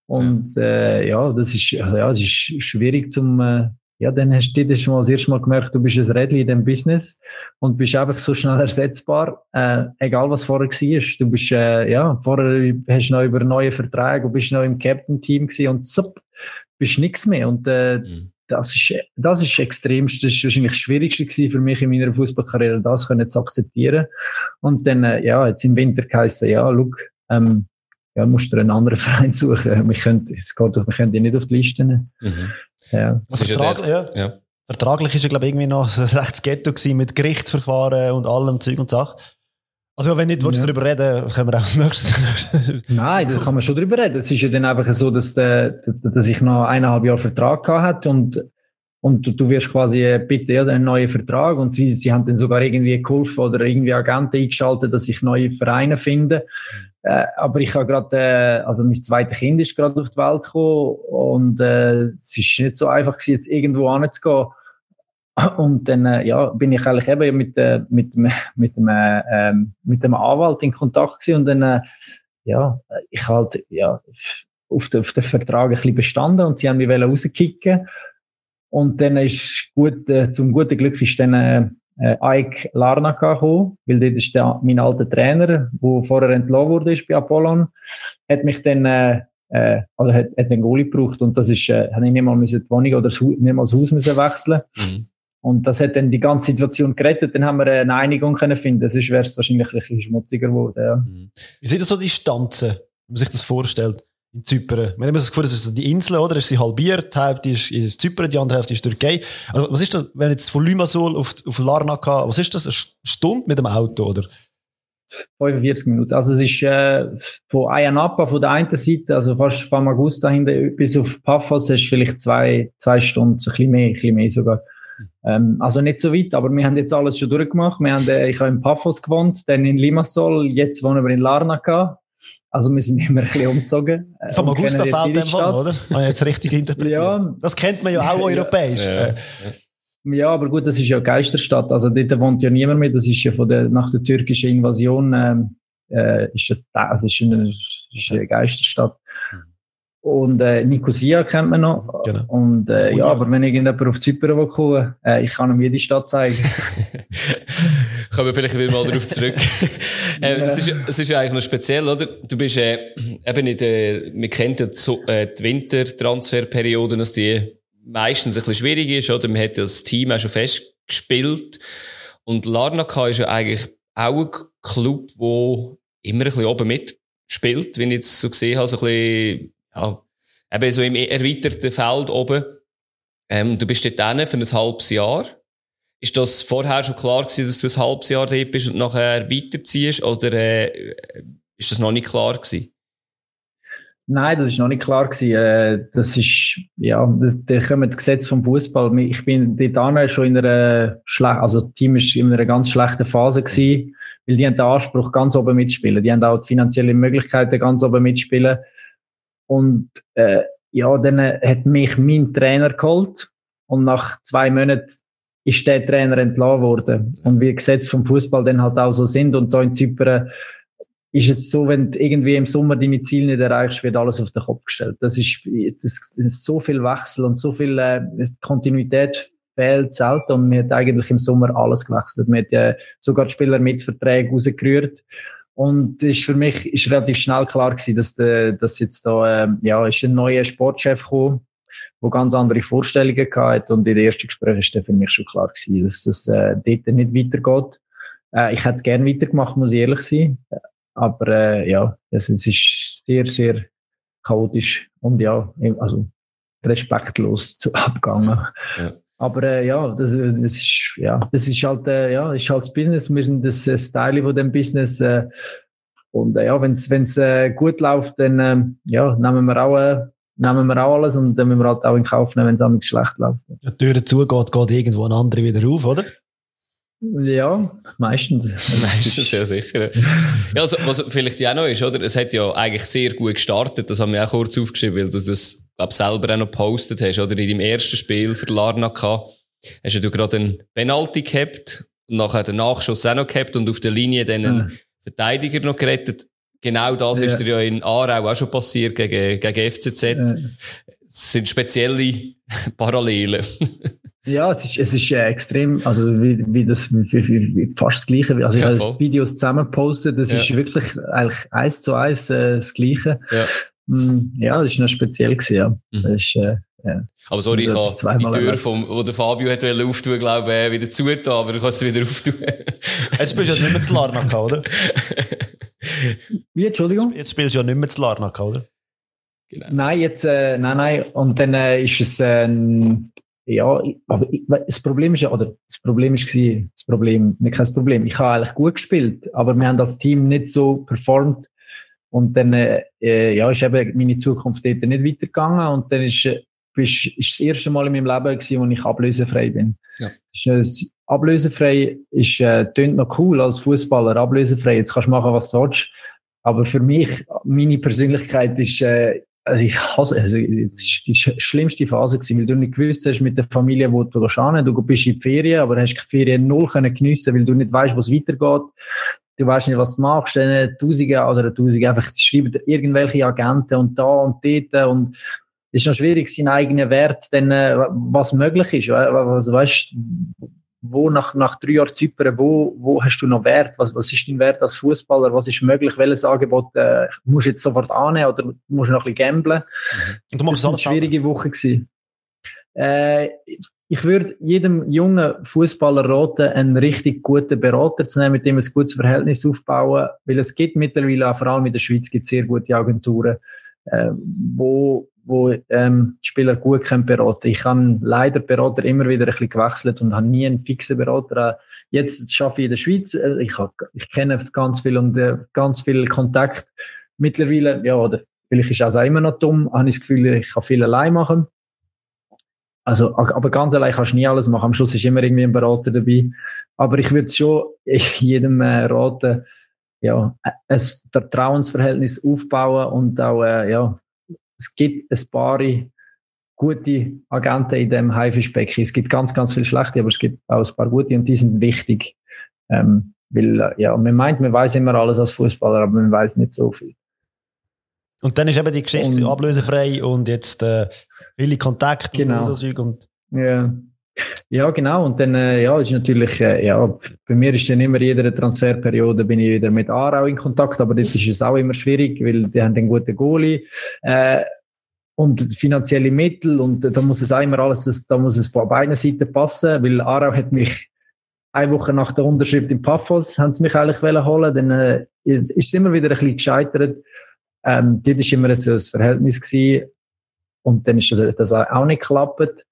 Und ja. Äh, ja, das ist, ja, das ist schwierig zum, äh, ja, dann hast du dir schon mal das erste Mal gemerkt, du bist ein Rädchen in dem Business und bist einfach so schnell ersetzbar, äh, egal was vorher war. Du bist, äh, ja, vorher hast du noch über neue Verträge und bist noch im Captain-Team und zup, bist nichts mehr. Und äh, mhm. das ist, das ist extrem, das ist wahrscheinlich das Schwierigste für mich in meiner Fußballkarriere, das können zu akzeptieren. Und dann, äh, ja, jetzt im Winter geheißen, ja, look, ähm, ja, musst du einen anderen Verein suchen. Wir können, es geht, wir können die nicht auf die Liste nehmen. Mhm. Ja. Also Vertrag, ja, ja. Vertraglich ist er, glaube ich, irgendwie noch ein rechtes Ghetto gewesen mit Gerichtsverfahren und allem Zeug und Sachen. Also, wenn nicht ja. darüber reden können wir auch das nächste. Nein, da kann man schon darüber reden. Es ist ja dann einfach so, dass, der, dass ich noch eineinhalb Jahre Vertrag gehabt hat und, und du, du wirst quasi äh, bitte ja, einen neuen Vertrag und sie, sie haben dann sogar irgendwie geholfen oder irgendwie Agenten eingeschaltet, dass ich neue Vereine finde. Äh, aber ich habe gerade, äh, also mein zweites Kind ist gerade auf die Welt gekommen und äh, es ist nicht so einfach gewesen, jetzt irgendwo anzugehen. Und dann äh, ja, bin ich eigentlich eben mit, äh, mit, dem, mit, dem, äh, mit dem Anwalt in Kontakt gewesen und dann äh, ja, ich halt ja, auf, den, auf den Vertrag ein bisschen bestanden und sie haben mich rauskicken und dann ist gut, äh, zum guten Glück ist dann äh, äh, Ike Larnaca gekommen, weil dort ist der, mein alter Trainer, der vorher entlassen wurde bei Apollon, hat mich dann, äh, äh, also hat, hat den Goalie gebraucht und das ist, äh, habe ich nicht mal die Wohnung oder das, nicht mal das Haus müssen wechseln. Mhm. Und das hat dann die ganze Situation gerettet, dann haben wir eine Einigung können finden. Sonst wäre es wahrscheinlich ein bisschen schmutziger geworden, ja. Mhm. Wie sind das so die Stanzen, wenn man sich das vorstellt? In Zypern. Wir haben das Gefühl, das ist so die Insel, oder? Ist sie halbiert, die ist, ist Zypern, die andere Hälfte ist Türkei. Also, was ist das, wenn jetzt von Limassol auf, auf Larnaca, was ist das? Eine Stunde mit dem Auto, oder? 45 Minuten. Also es ist äh, von Ayanapa, von der einen Seite, also fast von Augusta hinten bis auf Paphos, du vielleicht zwei, zwei Stunden, ein bisschen mehr, ein bisschen mehr sogar. Ähm, also nicht so weit, aber wir haben jetzt alles schon durchgemacht. Wir haben, äh, ich habe in Paphos gewohnt, dann in Limassol, jetzt wohnen wir in Larnaca. Also wir sind immer ein bisschen umgezogen. Äh, Vom Augusta fällt dem Fall, oder? Habe ich jetzt richtig interpretiert. ja. Das kennt man ja auch europäisch. Ja, ja. Ja, aber gut, das ist ja Geisterstadt. Also dort wohnt ja niemand mehr. Das ist ja von der, nach der türkischen Invasion, ähm, äh, ist das, also ist eine, ist eine Geisterstadt. Und äh, Nicosia kennt man noch. Genau. Und äh, ja, aber wenn irgendjemand auf Zypern will kommen, äh, ich kann ihm jede Stadt zeigen. Kommen wir vielleicht wieder mal darauf zurück. äh, es, ist, es ist ja eigentlich noch speziell, oder? Du bist äh, eben in der, wir kennen ja die, äh, die Wintertransferperioden, dass die meistens ein bisschen schwierig ist, oder? Man hat ja das Team auch schon festgespielt. Und Larnaca ist ja eigentlich auch ein Club, wo immer ein bisschen oben mitspielt, wenn ich jetzt so gesehen habe, so ein bisschen, ja, eben so im erweiterten Feld oben. Ähm, du bist dort für ein halbes Jahr. Ist das vorher schon klar gewesen, dass du ein halbes Jahr dort bist und nachher weiterziehst, oder äh, ist das noch nicht klar gewesen? Nein, das ist noch nicht klar gewesen. Äh, das ist, ja, das, da kommen die Gesetze vom Fußball. Ich bin dort schon in einer schlechten, also das Team ist in einer ganz schlechten Phase gewesen, weil die haben den Anspruch ganz oben mitspielen. Die haben auch die finanzielle Möglichkeiten ganz oben mitspielen. Und, äh, ja, dann hat mich mein Trainer geholt und nach zwei Monaten ist der Trainer entlassen worden. Und wie Gesetze vom Fußball dann halt auch so sind und da in Zypern ist es so, wenn du irgendwie im Sommer deine Ziele nicht erreichst, wird alles auf den Kopf gestellt. Das ist, das ist so viel Wechsel und so viel äh, Kontinuität fehlt selten und mir hat eigentlich im Sommer alles gewechselt. Mir hat äh, sogar die Spieler mit Verträgen rausgerührt. Und ist für mich ist relativ schnell klar gewesen, dass, de, dass jetzt da, äh, ja, ist ein neuer Sportchef gekommen, der ganz andere Vorstellungen hatte. Und in den ersten Gesprächen ist für mich schon klar gewesen, dass das äh, dort nicht weitergeht. Äh, ich hätte gerne weitergemacht, muss ich ehrlich sein. Aber äh, ja, es, es ist sehr, sehr chaotisch und ja, also respektlos zu abgegangen. Ja. Aber äh, ja, das, das ist ja, das ist halt äh, ja, ist halt das Business. Wir sind das äh, Style von dem Business. Äh, und äh, ja, wenn es äh, gut läuft, dann äh, ja, nehmen wir auch äh, nehmen wir auch alles und dann müssen wir halt auch in Kauf nehmen, wenn es schlecht läuft. Ja, die Tür zugeht, geht irgendwo ein andere wieder auf, oder? Ja, meistens. meistens, ja sicher. Ja, also, was vielleicht ja auch noch ist, oder? Es hat ja eigentlich sehr gut gestartet, das haben wir auch kurz aufgeschrieben, weil du das, glaub, selber auch noch gepostet hast, oder? In deinem ersten Spiel für Larnaca hast du gerade einen Penalty gehabt, und nachher den Nachschuss auch noch gehabt und auf der Linie dann einen mhm. Verteidiger noch gerettet. Genau das ja. ist dir ja in Aarau auch schon passiert gegen, gegen FCZ. Ja. Es sind spezielle Parallelen. Ja, es ist, es ist äh, extrem, also wie, wie das wie, wie, fast das Gleiche. Also ich ja, habe die Videos zusammen gepostet, das ist wirklich eigentlich eins zu eins äh, das Gleiche. Ja. Mm, ja, das ist noch speziell gewesen, ja. Mhm. Das ist, äh, ja. Aber sorry, ich habe die Tür, vom, wo der Fabio hat auftun, glaube ich, wieder zugetan, aber du kannst sie wieder auftun. Jetzt spielst du ja nicht mehr zu Larnaca, oder? Wie, Entschuldigung? Jetzt spielst du ja nicht mehr zu Larnaca, oder? Genau. Nein, jetzt, äh, nein, nein. Und dann äh, ist es, äh, ja, aber das Problem ist ja, oder das Problem ist gewesen, das Problem, nicht kein Problem. Ich habe eigentlich gut gespielt, aber wir haben als Team nicht so performt. Und dann, äh, äh ja, ist eben meine Zukunft dort nicht weitergegangen. Und dann ist, äh, ist, das erste Mal in meinem Leben gewesen, wo ich ablösefrei bin. Ja. Ist, äh, ablösefrei ist, äh, tönt noch cool als Fußballer, ablösefrei. Jetzt kannst du machen, was du willst. Aber für mich, meine Persönlichkeit ist, äh, also ich hasse, also das die schlimmste Phase gewesen, weil du nicht gewusst hast mit der Familie, wo du gehst du bist in die Ferien, aber hast die Ferien null können geniessen, weil du nicht weißt, wo es weitergeht. Du weißt nicht, was du machst, dann Tausende oder Tausende einfach schreiben irgendwelche Agenten und da und dort und es ist noch schwierig, seinen eigenen Wert, dann, äh, was möglich ist. Also, weißt, wo nach, nach drei Jahren Zypern, wo, wo hast du noch Wert? Was, was ist dein Wert als Fußballer? Was ist möglich? Welches Angebot äh, musst du jetzt sofort annehmen oder musst du noch ein bisschen gamblen? Mhm. Und du machst das war eine schwierige Woche. Gewesen. Äh, ich würde jedem jungen Fußballer raten, einen richtig guten Berater zu nehmen, mit dem ein gutes Verhältnis aufbauen, weil es gibt mittlerweile, auch vor allem in der Schweiz, gibt sehr gute Agenturen, äh, wo, wo ähm, Spieler gut können beraten. Ich habe leider Berater immer wieder ein bisschen gewechselt und habe nie einen fixen Berater. Jetzt schaffe ich in der Schweiz, äh, ich, hab, ich kenne ganz viel und äh, ganz viel Kontakt. Mittlerweile, ja, oder vielleicht ist es auch immer noch dumm, habe ich das Gefühl, ich kann viel allein machen. Also, aber ganz allein kannst du nie alles machen. Am Schluss ist immer irgendwie ein Berater dabei. Aber ich würde schon jedem äh, raten, ja, ein Vertrauensverhältnis aufbauen und auch, äh, ja, es gibt ein paar gute Agenten in dem Haifischbecken. Es gibt ganz, ganz viele schlechte, aber es gibt auch ein paar gute und die sind wichtig. Ähm, weil, äh, ja, man meint, man weiß immer alles als Fußballer, aber man weiß nicht so viel. Und dann ist eben die Geschichte und, ablösefrei und jetzt äh, viele Kontakte genau. und so Zeug. Und ja. Ja, genau. Und dann äh, ja, ist natürlich, äh, ja, bei mir ist dann immer jede Transferperiode bin ich wieder mit Aarau in Kontakt, aber das ist es auch immer schwierig, weil die haben einen guten Goalie. Äh, und finanzielle Mittel und da muss es auch immer alles, da muss es von beiden Seiten passen, weil Aarau hat mich eine Woche nach der Unterschrift im Paphos haben sie mich eigentlich holen, dann äh, ist es immer wieder ein bisschen gescheitert ähm, dort war immer so ein Verhältnis gewesen. Und dann ist das, das auch nicht geklappt.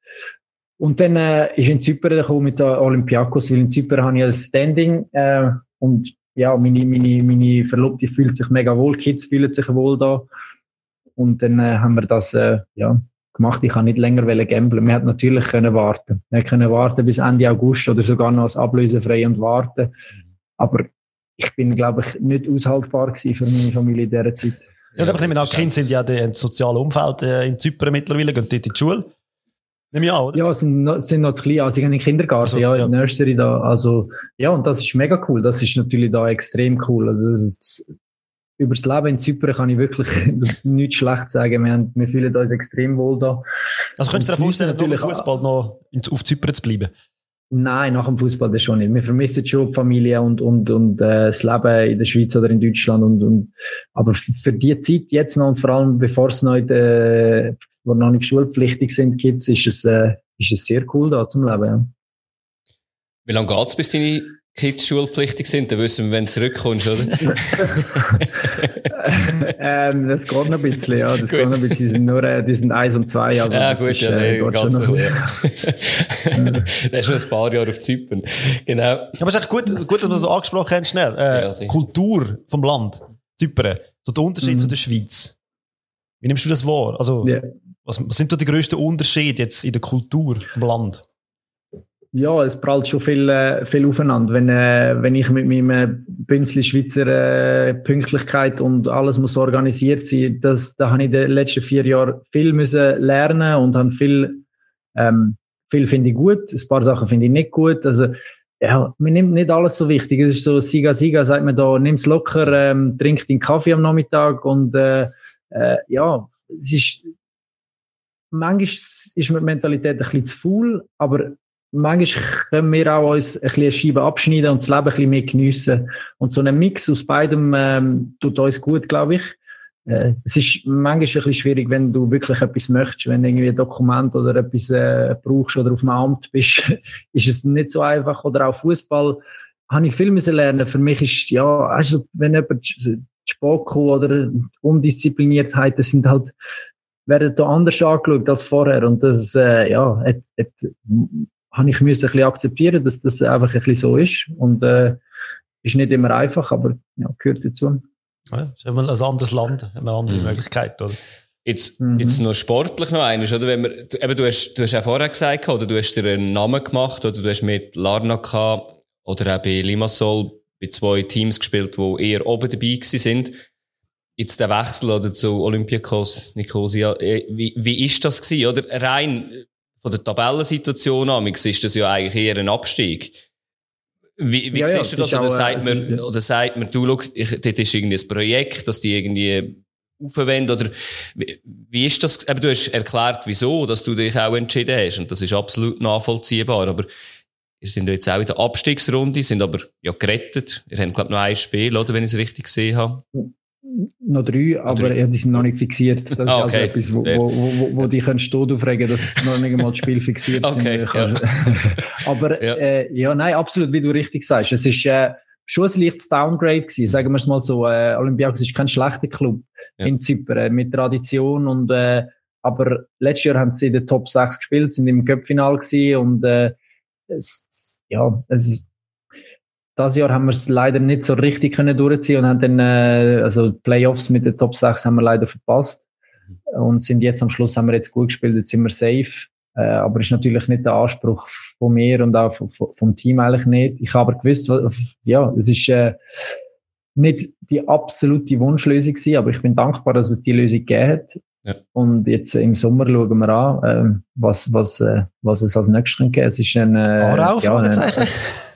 Und dann äh, ist in Zypern gekommen mit der Olympiakos, weil in Zypern habe ich ein Standing äh, und ja, meine, meine, meine Verlobte fühlt sich mega wohl, Kids fühlen sich wohl da. Und dann äh, haben wir das äh, ja, gemacht. Ich kann nicht länger gamblen. Wir hätten natürlich können warten. Wir können warten bis Ende August oder sogar noch als ablösefrei und warten. Aber ich bin, glaube ich, nicht aushaltbar für meine Familie in dieser Zeit. Ja, ja, aber ich meine, Kinder sind ja im sozialen Umfeld äh, in Zypern mittlerweile, gehen dort in die Schule. Nimm ja, oder? Ja, sind, noch, sind noch zu klein, also sie gehen in den Kindergarten, also, ja, in ja. Nursery da, also, ja, und das ist mega cool, das ist natürlich da extrem cool. Also, das ist, über das Leben in Zypern kann ich wirklich nichts schlecht sagen. Wir, haben, wir fühlen uns extrem wohl da. Also könntest du dir vorstellen, natürlich Fußball noch auf Zypern zu bleiben? Nein, nach dem Fußball das schon nicht. Wir vermissen schon die Familie und, und, und äh, das Leben in der Schweiz oder in Deutschland. Und, und, aber für die Zeit jetzt noch und vor allem bevor es noch, in der, wo noch nicht schulpflichtig sind, Kids, ist es, äh, ist es sehr cool da zum Leben. Ja. Wie lange geht's bis deine Kids schulpflichtig sind, dann wissen wir, wenn du zurückkommst, oder? ähm, das geht noch ein bisschen, ja. Das geht noch ein bisschen. Die sind nur, äh, die sind eins und zwei. Also ja, gut, ist, ja, nee, äh, ganz noch. Ja. das ist schon ein paar Jahre auf Zypern. Genau. Aber es ist echt gut, gut, dass wir so angesprochen haben, schnell. Äh, ja, Kultur vom Land. Zypern. So der Unterschied mhm. zu der Schweiz. Wie nimmst du das wahr? Also, yeah. Was, was sind so die grössten Unterschiede jetzt in der Kultur vom Land? ja, es prallt schon viel, äh, viel aufeinander. Wenn, äh, wenn ich mit meinem Bünzli Schweizer äh, Pünktlichkeit und alles muss organisiert sein, das, da habe ich in den letzten vier Jahren viel müssen lernen und habe viel, ähm, viel finde ich gut, ein paar Sachen finde ich nicht gut. Also, ja, man nimmt nicht alles so wichtig. Es ist so, Siga, Siga, sagt man da, nimm's locker, ähm, trink den Kaffee am Nachmittag und, äh, äh, ja, es ist, manchmal ist die Mentalität ein bisschen zu faul, aber manchmal können wir auch uns ein bisschen Scheibe abschneiden und das Leben ein bisschen mehr geniessen. Und so ein Mix aus beidem ähm, tut uns gut, glaube ich. Äh, es ist manchmal ein bisschen schwierig, wenn du wirklich etwas möchtest, wenn du irgendwie ein Dokument oder etwas äh, brauchst oder auf dem Amt bist, ist es nicht so einfach. Oder auch Fußball habe ich viel müssen lernen. Für mich ist, ja, also, wenn jemand Spoko oder Undiszipliniertheit, das sind halt, werden da anders angeschaut als vorher. Und das, äh, ja, hat, hat habe ich müssen ein bisschen akzeptieren, dass das einfach ein bisschen so ist. Und äh, ist nicht immer einfach, aber ja, gehört dazu. Ja, ist immer ein anderes Land, eine andere mhm. Möglichkeit, oder? Jetzt, mhm. jetzt noch sportlich noch eines, oder? Wenn wir, du, eben, du hast, du hast ja vorher gesagt, oder du hast dir einen Namen gemacht, oder du hast mit Larnaca oder auch bei Limassol bei zwei Teams gespielt, die eher oben dabei sind. Jetzt der Wechsel oder zu Olympiakos Nicosia, äh, wie, wie ist das gewesen, oder? Rein von der Tabellensituation an, ist das ja eigentlich eher ein Abstieg. Wie, wie ja, siehst ja, du das? Oder, sagt man, oder sagt man, du, schau, ich, das ist irgendwie ein Projekt, dass die irgendwie aufwenden, oder wie, wie ist das? Eben, du hast erklärt, wieso, dass du dich auch entschieden hast, und das ist absolut nachvollziehbar, aber ihr sind jetzt auch in der Abstiegsrunde, sind aber ja gerettet. Ihr habt, glaube ich, noch ein Spiel, oder, wenn ich es richtig gesehen habe. Noch drei, aber ja, die sind noch nicht fixiert. Das Ah, ist okay. also etwas, wo, wo, wo, wo die können Tod aufregen, dass noch nicht einmal das Spiel fixiert Okay, sind. Also, aber Ja. ja. Äh, ja, nein, absolut, wie du richtig sagst. Es ist äh, schon ein leichtes Downgrade gewesen. Sagen wir es mal so. Äh, Olympiakos ist kein schlechter Club Ja. in Zypern äh, mit Tradition und äh, aber letztes Jahr haben sie in der Top 6 gespielt, sind im Cup-Final gewesen und äh, es, ja, es ist, das Jahr haben wir es leider nicht so richtig können durchziehen und haben dann, äh, also die Playoffs mit der Top 6 haben wir leider verpasst und sind jetzt am Schluss haben wir jetzt gut gespielt, jetzt sind wir safe. Äh, aber ist natürlich nicht der Anspruch von mir und auch vom, vom Team eigentlich nicht. Ich habe aber gewusst, ja, es ist äh, nicht die absolute Wunschlösung gewesen, aber ich bin dankbar, dass es die Lösung gegeben hat. Ja. Und jetzt äh, im Sommer schauen wir an, ähm, was, was, äh, was es als nächstes kann geben. Es ist ein, äh, ja, Fragezeichen.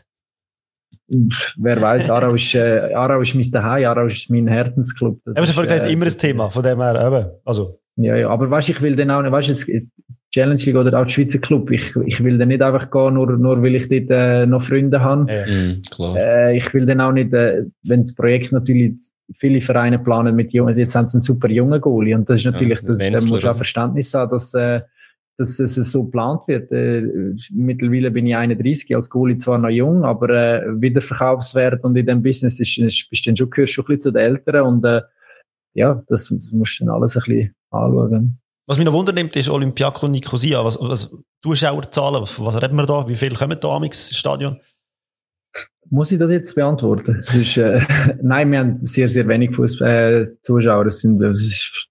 wer weiß, Aarau ist, äh, Aarau ist mein Daheim, Aarau ist mein Herzensclub. Das Aber ist, vorhin gesagt, äh, immer ein Thema, von dem her, eben. Also, Ja, ja, aber weißt, ich will dann auch nicht, weißt, jetzt, Challenge League oder auch die Schweizer Club, ich, ich will dann nicht einfach gehen, nur, nur weil ich dort äh, noch Freunde habe. ja. Mhm, klar. Äh, ich will dann auch nicht, äh, wenn das Projekt natürlich viele Vereine planen mit Jungen, jetzt haben sie einen super jungen Goalie und das ist natürlich, Ja, das, da du auch? Verständnis haben, dass, äh, dass es so geplant wird. Äh, mittlerweile bin ich 31, als Goalie zwar noch jung, aber äh, Wiederverkaufswert und in dem Business ist, ist, bist du dann schon, gehörst schon ein bisschen zu den Älteren und äh, ja, das, das musst du dann alles ein bisschen anschauen. Was mich noch wundernimmt, ist Olympiako und Nicosia. Was, was, Zuschauerzahlen, was, was reden wir da? Wie viel kommen da amigs ins Stadion? Muss ich das jetzt beantworten? Das ist, äh, nein, wir haben sehr, sehr wenig Fuß, äh, Zuschauer. Es sind es ist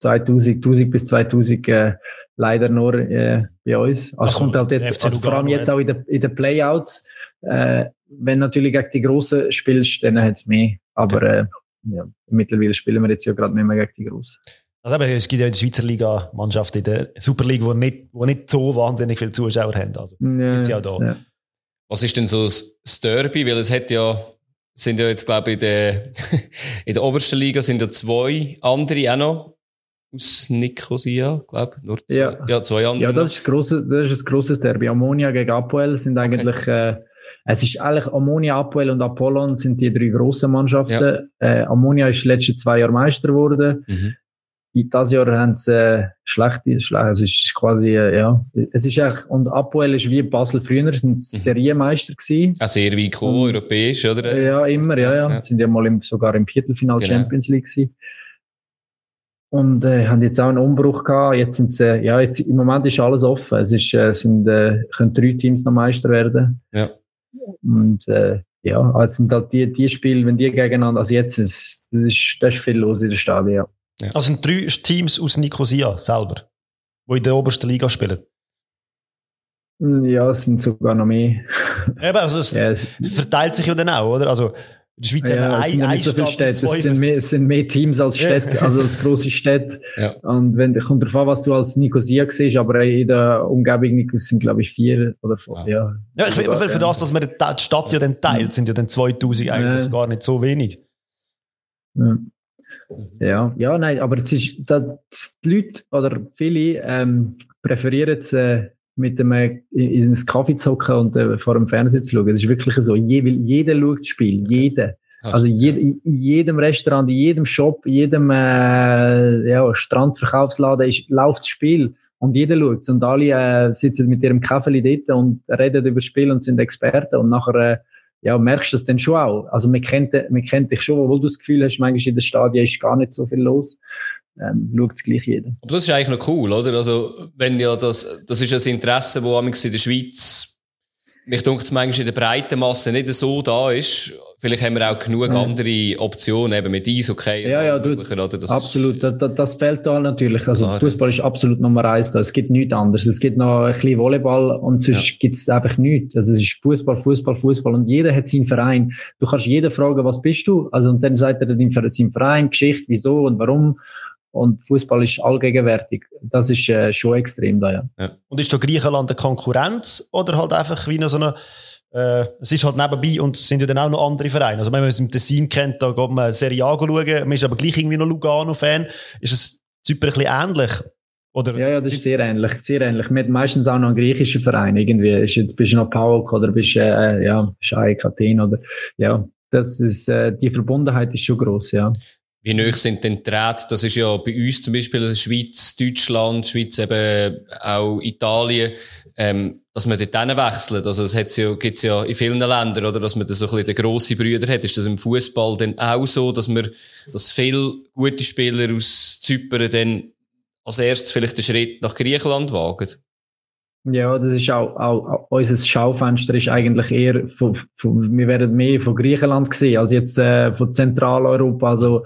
2000, 1000 bis 2000 äh, leider nur äh, bei uns. Also, Also, es kommt halt jetzt, also vor allem jetzt auch in den in den Playouts. Äh, wenn natürlich gegen die Grossen spielst, dann hat es mehr. Aber äh, ja, mittlerweile spielen wir jetzt ja gerade nicht mehr gegen die Grossen. Also eben, es gibt ja in der Schweizer Liga Mannschaften in der Super League, die nicht, die nicht so wahnsinnig viele Zuschauer haben. Also, Ja, gibt's ja auch da. Ja. Was ist denn so das das Derby? Weil es hat ja, sind ja jetzt, glaube ich, in der, in der obersten Liga sind ja zwei andere auch noch aus Nicosia, glaube ich. Nur zwei, Ja. ja, zwei andere. Ja, das ist, grosse, das ist ein grosses Derby. Ammonia gegen Apoel sind eigentlich, äh, es ist eigentlich Ammonia, Apoel und Apollon sind die drei grossen Mannschaften. Äh, Ammonia ist die letzten zwei Jahre Meister geworden. Mhm. In dieses Jahr haben sie äh, schlechte, schlecht, also es ist quasi, äh, ja, es ist eigentlich, und Apoel ist wie Basel früher, sind Serienmeister gewesen. Auch sehr gekommen, Und- europäisch, oder? Ja, immer, ja, ja. Ja. Sind ja mal im, sogar im Viertelfinal Genau. Champions League gewesen. Und äh, haben jetzt auch einen Umbruch gehabt. Jetzt sind sie, ja, jetzt im Moment ist alles offen. Es ist, äh, sind, äh, können drei Teams noch Meister werden. Ja. Und äh, ja, jetzt sind halt die, die Spiele, wenn die gegeneinander, also jetzt ist, das ist, das ist viel los in der Stadion. Ja. Also sind drei Teams aus Nicosia selber, die in der obersten Liga spielen. Ja, es sind sogar noch mehr. Eben, also es Ja, es, verteilt sich ja dann auch, oder? Also in der Schweiz haben wir ja, es ein, sind ja ein nicht so viele Städte. Es sind, mehr, es sind mehr Teams als Ja. Städte, also als grosse Städte. Ja. Und wenn, kommt darauf an, was du als Nicosia siehst, aber in der Umgebung Nikos sind, glaube ich, vier oder fünf, ja. Ja, ich, für, für das, dass man die Stadt ja dann teilt, sind ja dann 2000 eigentlich Ja. gar nicht so wenig. Ja. Ja, ja, nein, aber es ist, da, die Leute oder viele ähm, präferieren es, äh, mit dem äh, in ins Kaffee zu hocken und äh, vor dem Fernseher zu schauen. Das ist wirklich so. Je, jeder schaut das Spiel, jeder. Also jed, in jedem Restaurant, in jedem Shop, in jedem äh, ja, Strandverkaufsladen ist, läuft das Spiel und jeder schaut Und alle äh, sitzen mit ihrem Kaffee dort und reden über das Spiel und sind Experten und nachher äh, ja, merkst du das dann schon auch. Also man kennt, man kennt dich schon, obwohl du das Gefühl hast, manchmal in der Stadien ist gar nicht so viel los. Ähm, schaut es gleich jeder. Aber das ist eigentlich noch cool, oder? Also, wenn ja das, das ist ein Interesse, das in der Schweiz, mich denkt es manchmal in der breiten Masse nicht so da ist. Vielleicht haben wir auch genug Ja. andere Optionen, eben mit Eishockey. Ja, ja, du-? Das absolut, das, das, das fehlt da natürlich. Also Klar, Fußball ist absolut Nummer eins da. Es gibt nichts anderes. Es gibt noch ein bisschen Volleyball und sonst gibt's einfach nichts. Also es ist Fußball, Fußball, Fußball und jeder hat seinen Verein. Du kannst jeden fragen, was bist du? Also und dann sagt er Verein, seinen Verein, Geschichte, wieso und warum. Und Fußball ist allgegenwärtig. Das ist äh, schon extrem da, ja. Und ist da Griechenland eine Konkurrenz oder halt einfach wie noch so eine, äh, es ist halt nebenbei und es sind ja dann auch noch andere Vereine. Also wenn man es im Tessin kennt, da geht man Serie A schauen, man ist aber gleich irgendwie noch Lugano-Fan. Ist es Zypern ein bisschen ähnlich? Oder? Ja, ja, das ist sehr ähnlich, sehr ähnlich. Hat meistens auch noch einen griechischen Verein irgendwie. Ist jetzt, bist du noch PAOK oder bist, äh, ja, bist AEK Athen oder, ja. Das ist, äh, die Verbundenheit ist schon groß, ja. Wie nöch sind denn die Räte? Das ist ja bei uns zum Beispiel in der Schweiz, Deutschland, Schweiz eben auch Italien, ähm, dass man dort wechselt. Also es hat's ja, gibt's ja in vielen Ländern, oder, dass man da so ein bisschen den grossen Brüder hat. Ist das im Fußball dann auch so, dass man, dass viele gute Spieler aus Zypern dann als erstes vielleicht den Schritt nach Griechenland wagen? Ja, das ist auch, auch, unser Schaufenster ist eigentlich eher von, von, wir werden mehr von Griechenland gesehen als jetzt äh, von Zentraleuropa. Also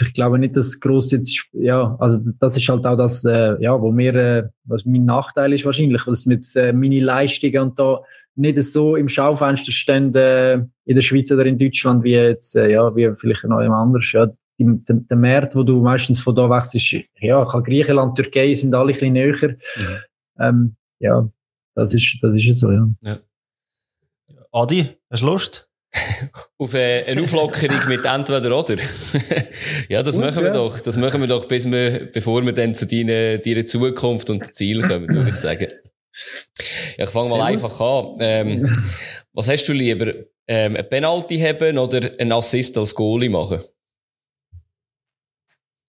ich glaube nicht, dass groß jetzt ja, also das ist halt auch das, äh, ja, wo mir äh, was mein Nachteil ist wahrscheinlich, dass mit äh, meine Leistungen und da nicht so im Schaufenster stehen äh, in der Schweiz oder in Deutschland wie jetzt äh, ja wie vielleicht noch jemand anders. Ja, der, der Markt, wo du meistens von da wechselst, ja, kann Griechenland, Türkei sind alle ein bisschen näher. Mhm. Ähm, ja, das ist, das ist so, ja. ja. Adi, hast du Lust? Auf äh, eine Auflockerung mit entweder oder. ja, das Gut, machen wir ja. doch. Das machen wir doch, bis wir, bevor wir dann zu deiner, deiner Zukunft und Zielen kommen, würde ich sagen. Ja, ich fange mal einfach an. Ähm, was hast du lieber? Ähm, ein Penalty haben oder einen Assist als Goalie machen?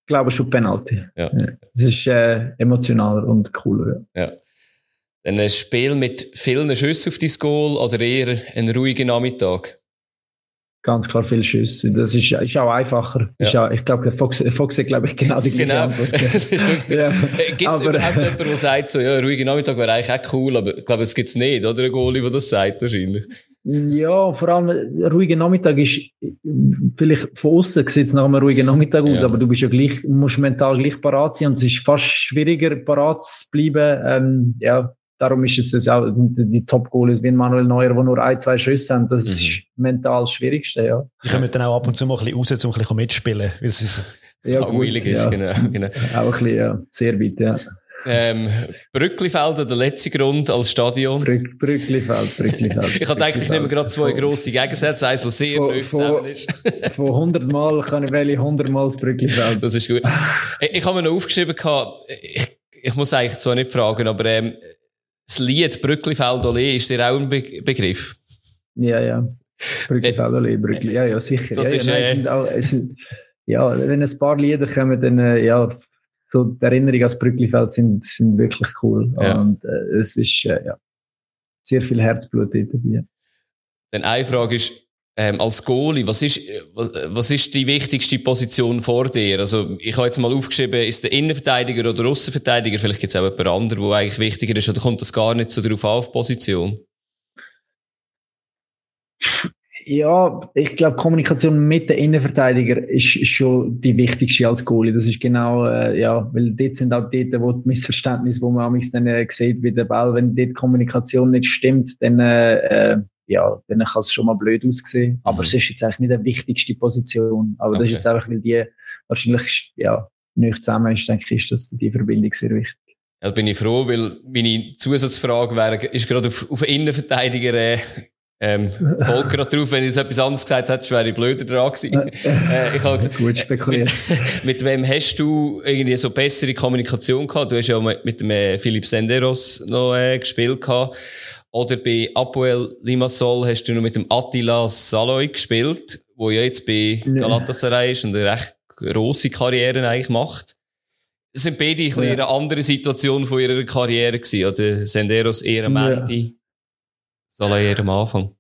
Ich glaube schon Penalty. Ja. Das ist äh, emotionaler und cooler. Ja. Ein Spiel mit vielen Schüssen auf dein Goal oder eher ein ruhiger Nachmittag? Ganz klar viele Schüsse. Das ist, ist auch einfacher. Ja. Ist auch, ich glaube, Fox, Fox hat, glaube ich, genau die gleiche genau. Antwort. ja. Äh, gibt es überhaupt jemanden, der sagt, so, ja, ruhiger Nachmittag wäre eigentlich auch cool, aber ich glaube, es gibt es nicht, oder? Ein Goalie, der das sagt, wahrscheinlich. Ja, vor allem, ein ruhiger Nachmittag ist, vielleicht von außen sieht es nach einem ruhigen Nachmittag aus, ja. aber du bist ja gleich, musst mental gleich parat sein und es ist fast schwieriger, parat zu bleiben, ähm, ja, Darum ist es auch die, die Top-Goalies wie Manuel Neuer, die nur ein, zwei Schüsse haben. Das mhm. ist mental das Schwierigste, ja. Die kommen dann auch ab und zu mal ein bisschen raus, um ein bisschen mitspielen, weil es ist ja, langweilig ist, ja. genau, genau. Auch ein bisschen, ja. Sehr weit, ja. Ähm, Brücklifeld, der letzte Grund als Stadion? Brück, Brücklifeld, Brücklifeld. ich habe eigentlich ich nehme gerade zwei grosse Gegensätze, eins, was sehr neu zusammen ist. von 100 Mal kann ich wählen 100 Mal das Brücklifeld. Das ist gut. Ich, ich habe mir noch aufgeschrieben, ich, ich muss eigentlich zwar nicht fragen, aber ähm, das Lied Brücklifeld Olé ist dir auch ein Be Begriff? Ja, ja. Brücklifeld Olé, Brückli, ja, ja, sicher. Das ja, ist, ja, nein, äh, sind auch, sind, ja, wenn ein paar Lieder kommen, dann, äh, ja, so die Erinnerungen an Brücklifeld sind, sind wirklich cool. Ja. Und äh, es ist, äh, ja, sehr viel Herzblut dabei. Dann eine Frage ist, ähm, als Goalie, was ist, was ist die wichtigste Position vor dir? Also, ich habe jetzt mal aufgeschrieben, ist der Innenverteidiger oder Außenverteidiger? Vielleicht gibt es auch jemand anderen, der eigentlich wichtiger ist, oder kommt das gar nicht so drauf auf, Position? Ja, ich glaube, Kommunikation mit den Innenverteidiger ist, ist schon die wichtigste als Goalie. Das ist genau, äh, ja, weil dort sind auch dort, wo die Missverständnisse, wo man dann äh, sieht, wie der Ball, wenn dort Kommunikation nicht stimmt, dann äh, äh ja, dann kann es schon mal blöd aussehen. Aber mhm. es ist jetzt eigentlich nicht die wichtigste Position. Aber okay. das ist jetzt einfach, weil die wahrscheinlich, ja, nicht zusammen ist, denke ich, ist das die Verbindung sehr wichtig. Ja, bin ich froh, weil meine Zusatzfrage wäre, ist gerade auf, auf Innenverteidiger, äh, ähm, folgt gerade drauf, wenn ich jetzt etwas anderes gesagt hätte, wäre ich blöder dran gewesen. äh, ich habe Gut spekuliert. Mit, mit, wem hast du irgendwie so bessere Kommunikation gehabt? Du hast ja mit, mit dem äh, Philipp Senderos noch äh, gespielt gehabt. Oder bei Apoel Limassol hast du noch mit dem Attila Saloy gespielt, wo ja jetzt bei Galatasaray ist und eine recht grosse Karriere eigentlich macht. Das sind beide ja. in einer anderen Situation von ihrer Karriere gewesen, oder? Senderos eher am Ende, ja. Saloy eher am Anfang.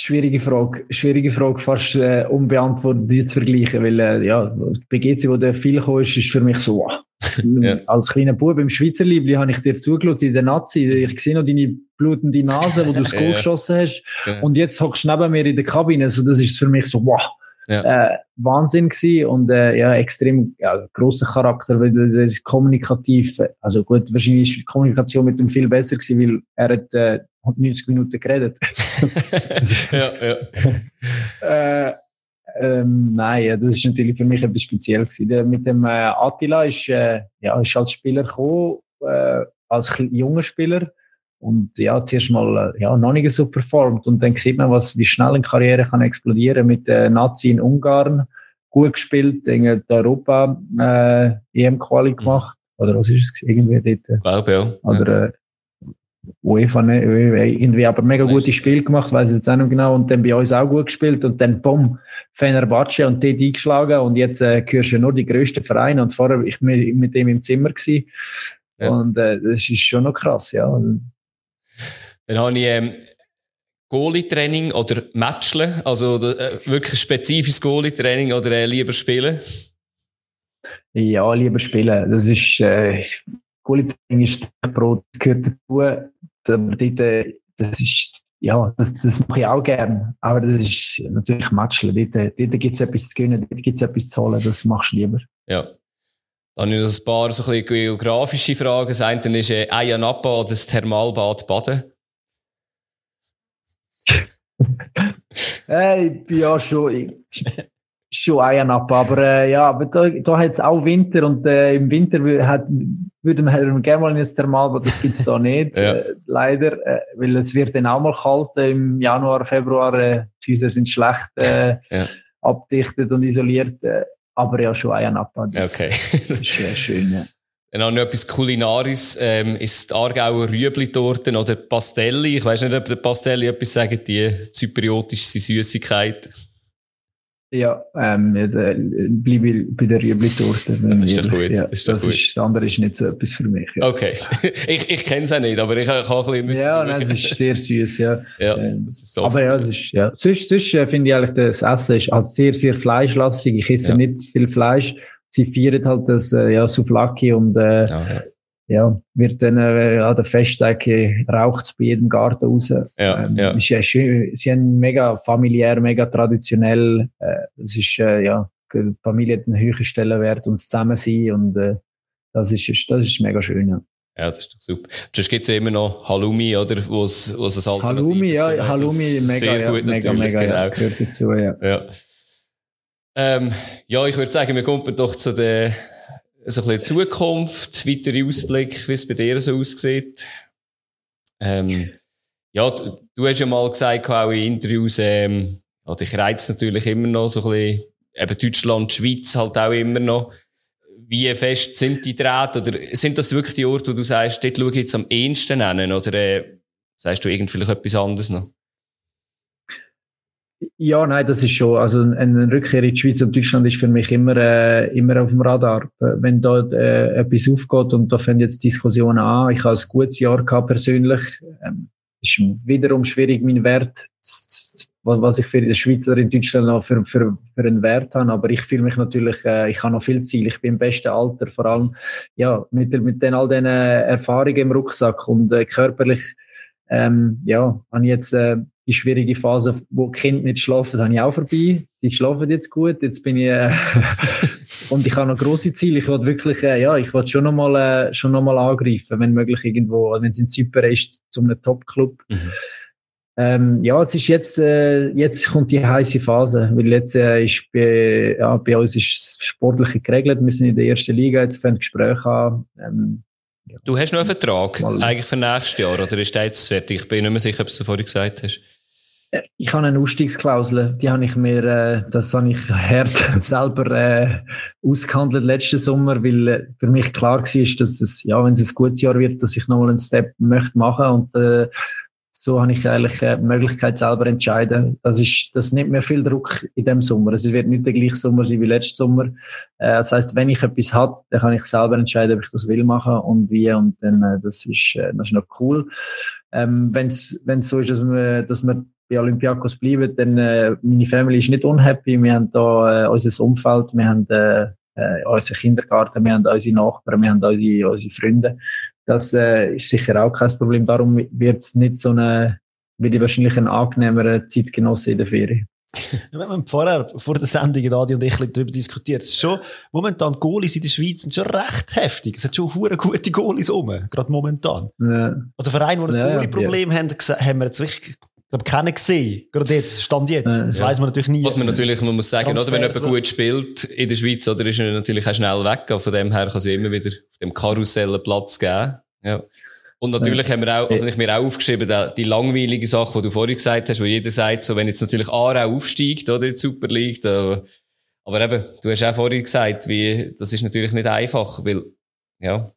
Schwierige Frage, schwierige Frage, fast äh, unbeantwortet die zu vergleichen, weil äh, ja, bei GC, wo der viel kam, ist, ist für mich so, wow, ja. Als kleiner Bub im Schweizer Liebli habe ich dir zugeschaut in der Nazi. Ich sehe noch deine blutende Nase, wo du das Goal ja. geschossen hast. Und jetzt hockst du neben mir in der Kabine. Also das ist für mich so, wow. Äh, Wahnsinn gewesen und äh, ja, extrem ja, großer Charakter, weil das ist kommunikativ, also gut, wahrscheinlich ist die Kommunikation mit ihm viel besser gewesen, weil er hat äh, 90 Minuten geredet. ja, ja. äh, ähm, nein, das ist natürlich für mich etwas Spezielles gewesen. Mit dem äh, Attila ist, äh, ja, ist als Spieler gekommen, äh, als junger Spieler und ja, zuerst mal äh, ja, noch nicht so performt und dann sieht man, was, wie schnell eine Karriere kann explodieren mit der Nazi in Ungarn, gut gespielt, in Europa äh, EM-Quali gemacht, oder was ist es, irgendwie dort? Glaube ja. Oder, äh, UEFA, ne, irgendwie aber mega gutes Spiel gemacht, weiß ich jetzt auch noch genau, und dann bei uns auch gut gespielt und dann bumm, Fenerbahce und dort eingeschlagen und jetzt äh, gehörst du nur die grössten Vereine und vorher ich mit, mit dem im Zimmer gewesen. Ja. und äh, das ist schon noch krass, ja. Dann habe ich ähm, Goalie-Training oder Matchle, also äh, wirklich spezifisches Goalie-Training oder äh, lieber spielen? Ja, lieber spielen. Das ist, äh, Goalie-Training ist Brot, das gehört dazu. Aber dort, äh, das ist, ja, das, das mache ich auch gern. Aber das ist natürlich Matchle. Dort, dort gibt es etwas zu gewinnen, dort gibt es etwas zu holen, das machst du lieber. Ja. Dann ich ein paar so ein geografische Fragen. Das eine ist äh, Ayanapa oder das Thermalbad Baden. hey, ich bin ja schon, schon Ayanapa, aber äh, ja, aber da, da hat es auch Winter und äh, im Winter hat, würden wir gerne mal in das Thermalbad, das gibt es da nicht, ja. äh, leider, äh, weil es wird dann auch mal kalt äh, im Januar, Februar, äh, die Häuser sind schlecht äh, ja. abdichtet und isoliert, äh, aber ja, schon Ayanapa, das, okay. das ist äh, schön, ja. Dann habe ich noch etwas Kulinaris, ähm, ist die Aargauer Rüebli-Torten oder Pastelli. Ich weiß nicht, ob der Pastelli etwas sagen, die zypriotische Süßigkeit. Ja, ähm, ja, bleibe bei der Rüebli-Torte. Das ist doch gut. Ja, das, ist doch das, gut. Ist, das andere ist nicht so etwas für mich. Ja. Okay. ich ich kenne es auch nicht, aber ich, ich habe ein bisschen Ja, nein, es ist sehr süß, ja. ja ähm, das ist so aber ja, es ist, ja. Sonst, sonst äh, finde ich eigentlich, das Essen ist halt sehr, sehr fleischlastig. Ich esse ja. nicht viel Fleisch sie feiern halt das äh, ja, Souflaki und äh, ja, ja. wird dann äh, an der Festtag raucht bei jedem Garten raus. Ja, ähm, ja. Ist ja schön. Sie sind mega familiär, mega traditionell. Äh, es ist äh, ja die Familie hat einen höheren Stellenwert und das Zusammensein und äh, das ist das ist mega schön. Ja. Ja, das ist doch super. Sonst gibt es ja immer noch Halloumi, oder? Wo es, ein Halloumi, ja, Halloumi, mega, sehr ja, gut mega, mega, genau. ja, gehört dazu, ja. ja. Ähm, ja, ich würde sagen, wir kommen doch zu der so ein bisschen Zukunft, weitere Ausblick, wie es bei dir so aussieht. Ähm, ja, du, du, hast ja mal gesagt, auch in Interviews, ähm, ja, dich reizt natürlich immer noch so ein bisschen, eben Deutschland, Schweiz halt auch immer noch. Wie fest sind die Drähte oder sind das wirklich die Orte, wo du sagst, dort schaue ich jetzt am ehesten hin oder äh, sagst du irgend vielleicht etwas anderes noch? Ja, nein, das ist schon. Also eine Rückkehr in die Schweiz und Deutschland ist für mich immer, äh, immer auf dem Radar. Wenn da äh, etwas aufgeht und da fängt jetzt Diskussionen an, ich habe ein gutes Jahr gehabt persönlich, ähm, ist wiederum schwierig, meinen Wert, was ich für die Schweiz oder in Deutschland noch für, für, für einen Wert habe. Aber ich fühle mich natürlich, äh, ich habe noch viel Ziel. Ich bin im besten Alter, vor allem ja mit, mit den, all diesen Erfahrungen im Rucksack und äh, körperlich ähm, ja, habe ich jetzt äh, die schwierige Phase, wo die Kinder nicht schlafen, habe ich auch vorbei. Die schlafen jetzt gut. Jetzt bin ich äh, und ich habe noch große Ziele. Ich wollte wirklich, äh, ja, ich wollte schon nochmal äh, schon noch mal angreifen, wenn möglich irgendwo, wenn es in Zypern ist, zu einem Top-Club. Mhm. Ähm, ja, es ist jetzt, äh, jetzt kommt die heiße Phase, weil jetzt äh, ist bei, ja, bei uns ist das Sportliche geregelt. Wir sind in der ersten Liga, jetzt fangen Gespräche an. Ähm, Du hast noch einen Vertrag, eigentlich für nächstes Jahr, oder ist der jetzt fertig? Ich bin nicht mehr sicher, ob du es vorhin gesagt hast. Äh, ich habe eine Ausstiegsklausel, die habe ich mir, äh, das habe ich hart selber äh, ausgehandelt letzten Sommer, weil äh, für mich klar war, dass es, ja, wenn es ein gutes Jahr wird, dass ich nochmal einen Step möchte machen und äh, so habe ich eigentlich äh, die Möglichkeit selber entscheiden. Das ist, das nimmt mir viel Druck in dem Sommer. Es wird nicht der gleiche Sommer sein wie letzten Sommer. Das heißt, wenn ich etwas habe, dann kann ich selber entscheiden, ob ich das will machen und wie und dann, das ist, das ist noch cool. Ähm, wenn es so ist, dass wir, dass wir bei Olympiakos bleiben, dann äh, meine Family ist nicht unhappy. Wir haben da äh, unser Umfeld, wir haben äh, äh, unseren Kindergarten, wir haben unsere Nachbarn, wir haben unsere, unsere Freunde. Das äh, ist sicher auch kein Problem. Darum wird es nicht so eine, wird ich wahrscheinlich ein angenehmerer Zeitgenosse in der Ferien. Ja, wir haben vorher, vor der Sendung, Adi und ich, darüber diskutiert. Es ist schon, momentan, Goalies in der Schweiz sind schon recht heftig. Es hat schon hure gute Goalies rum, gerade momentan. Ja. Also Vereine, die ein ja, Goalie-Problem ja. haben, haben wir jetzt wirklich ich glaube, keinen gesehen. Gerade jetzt, Stand jetzt. Das ja. weiß man natürlich nie. Was man natürlich, man muss sagen, oder, wenn jemand gut spielt in der Schweiz, oder ist er natürlich auch schnell weg. Von dem her kann es immer wieder auf dem Karussell Platz geben. Ja. Und natürlich ja. haben wir auch, also ich mir auch aufgeschrieben, die, die langweilige Sache, die du vorhin gesagt hast, wo jeder sagt, so, wenn jetzt natürlich Aarau aufsteigt, oder, in die Super League, da, aber eben, du hast auch vorhin gesagt, wie, das ist natürlich nicht einfach, weil, ja.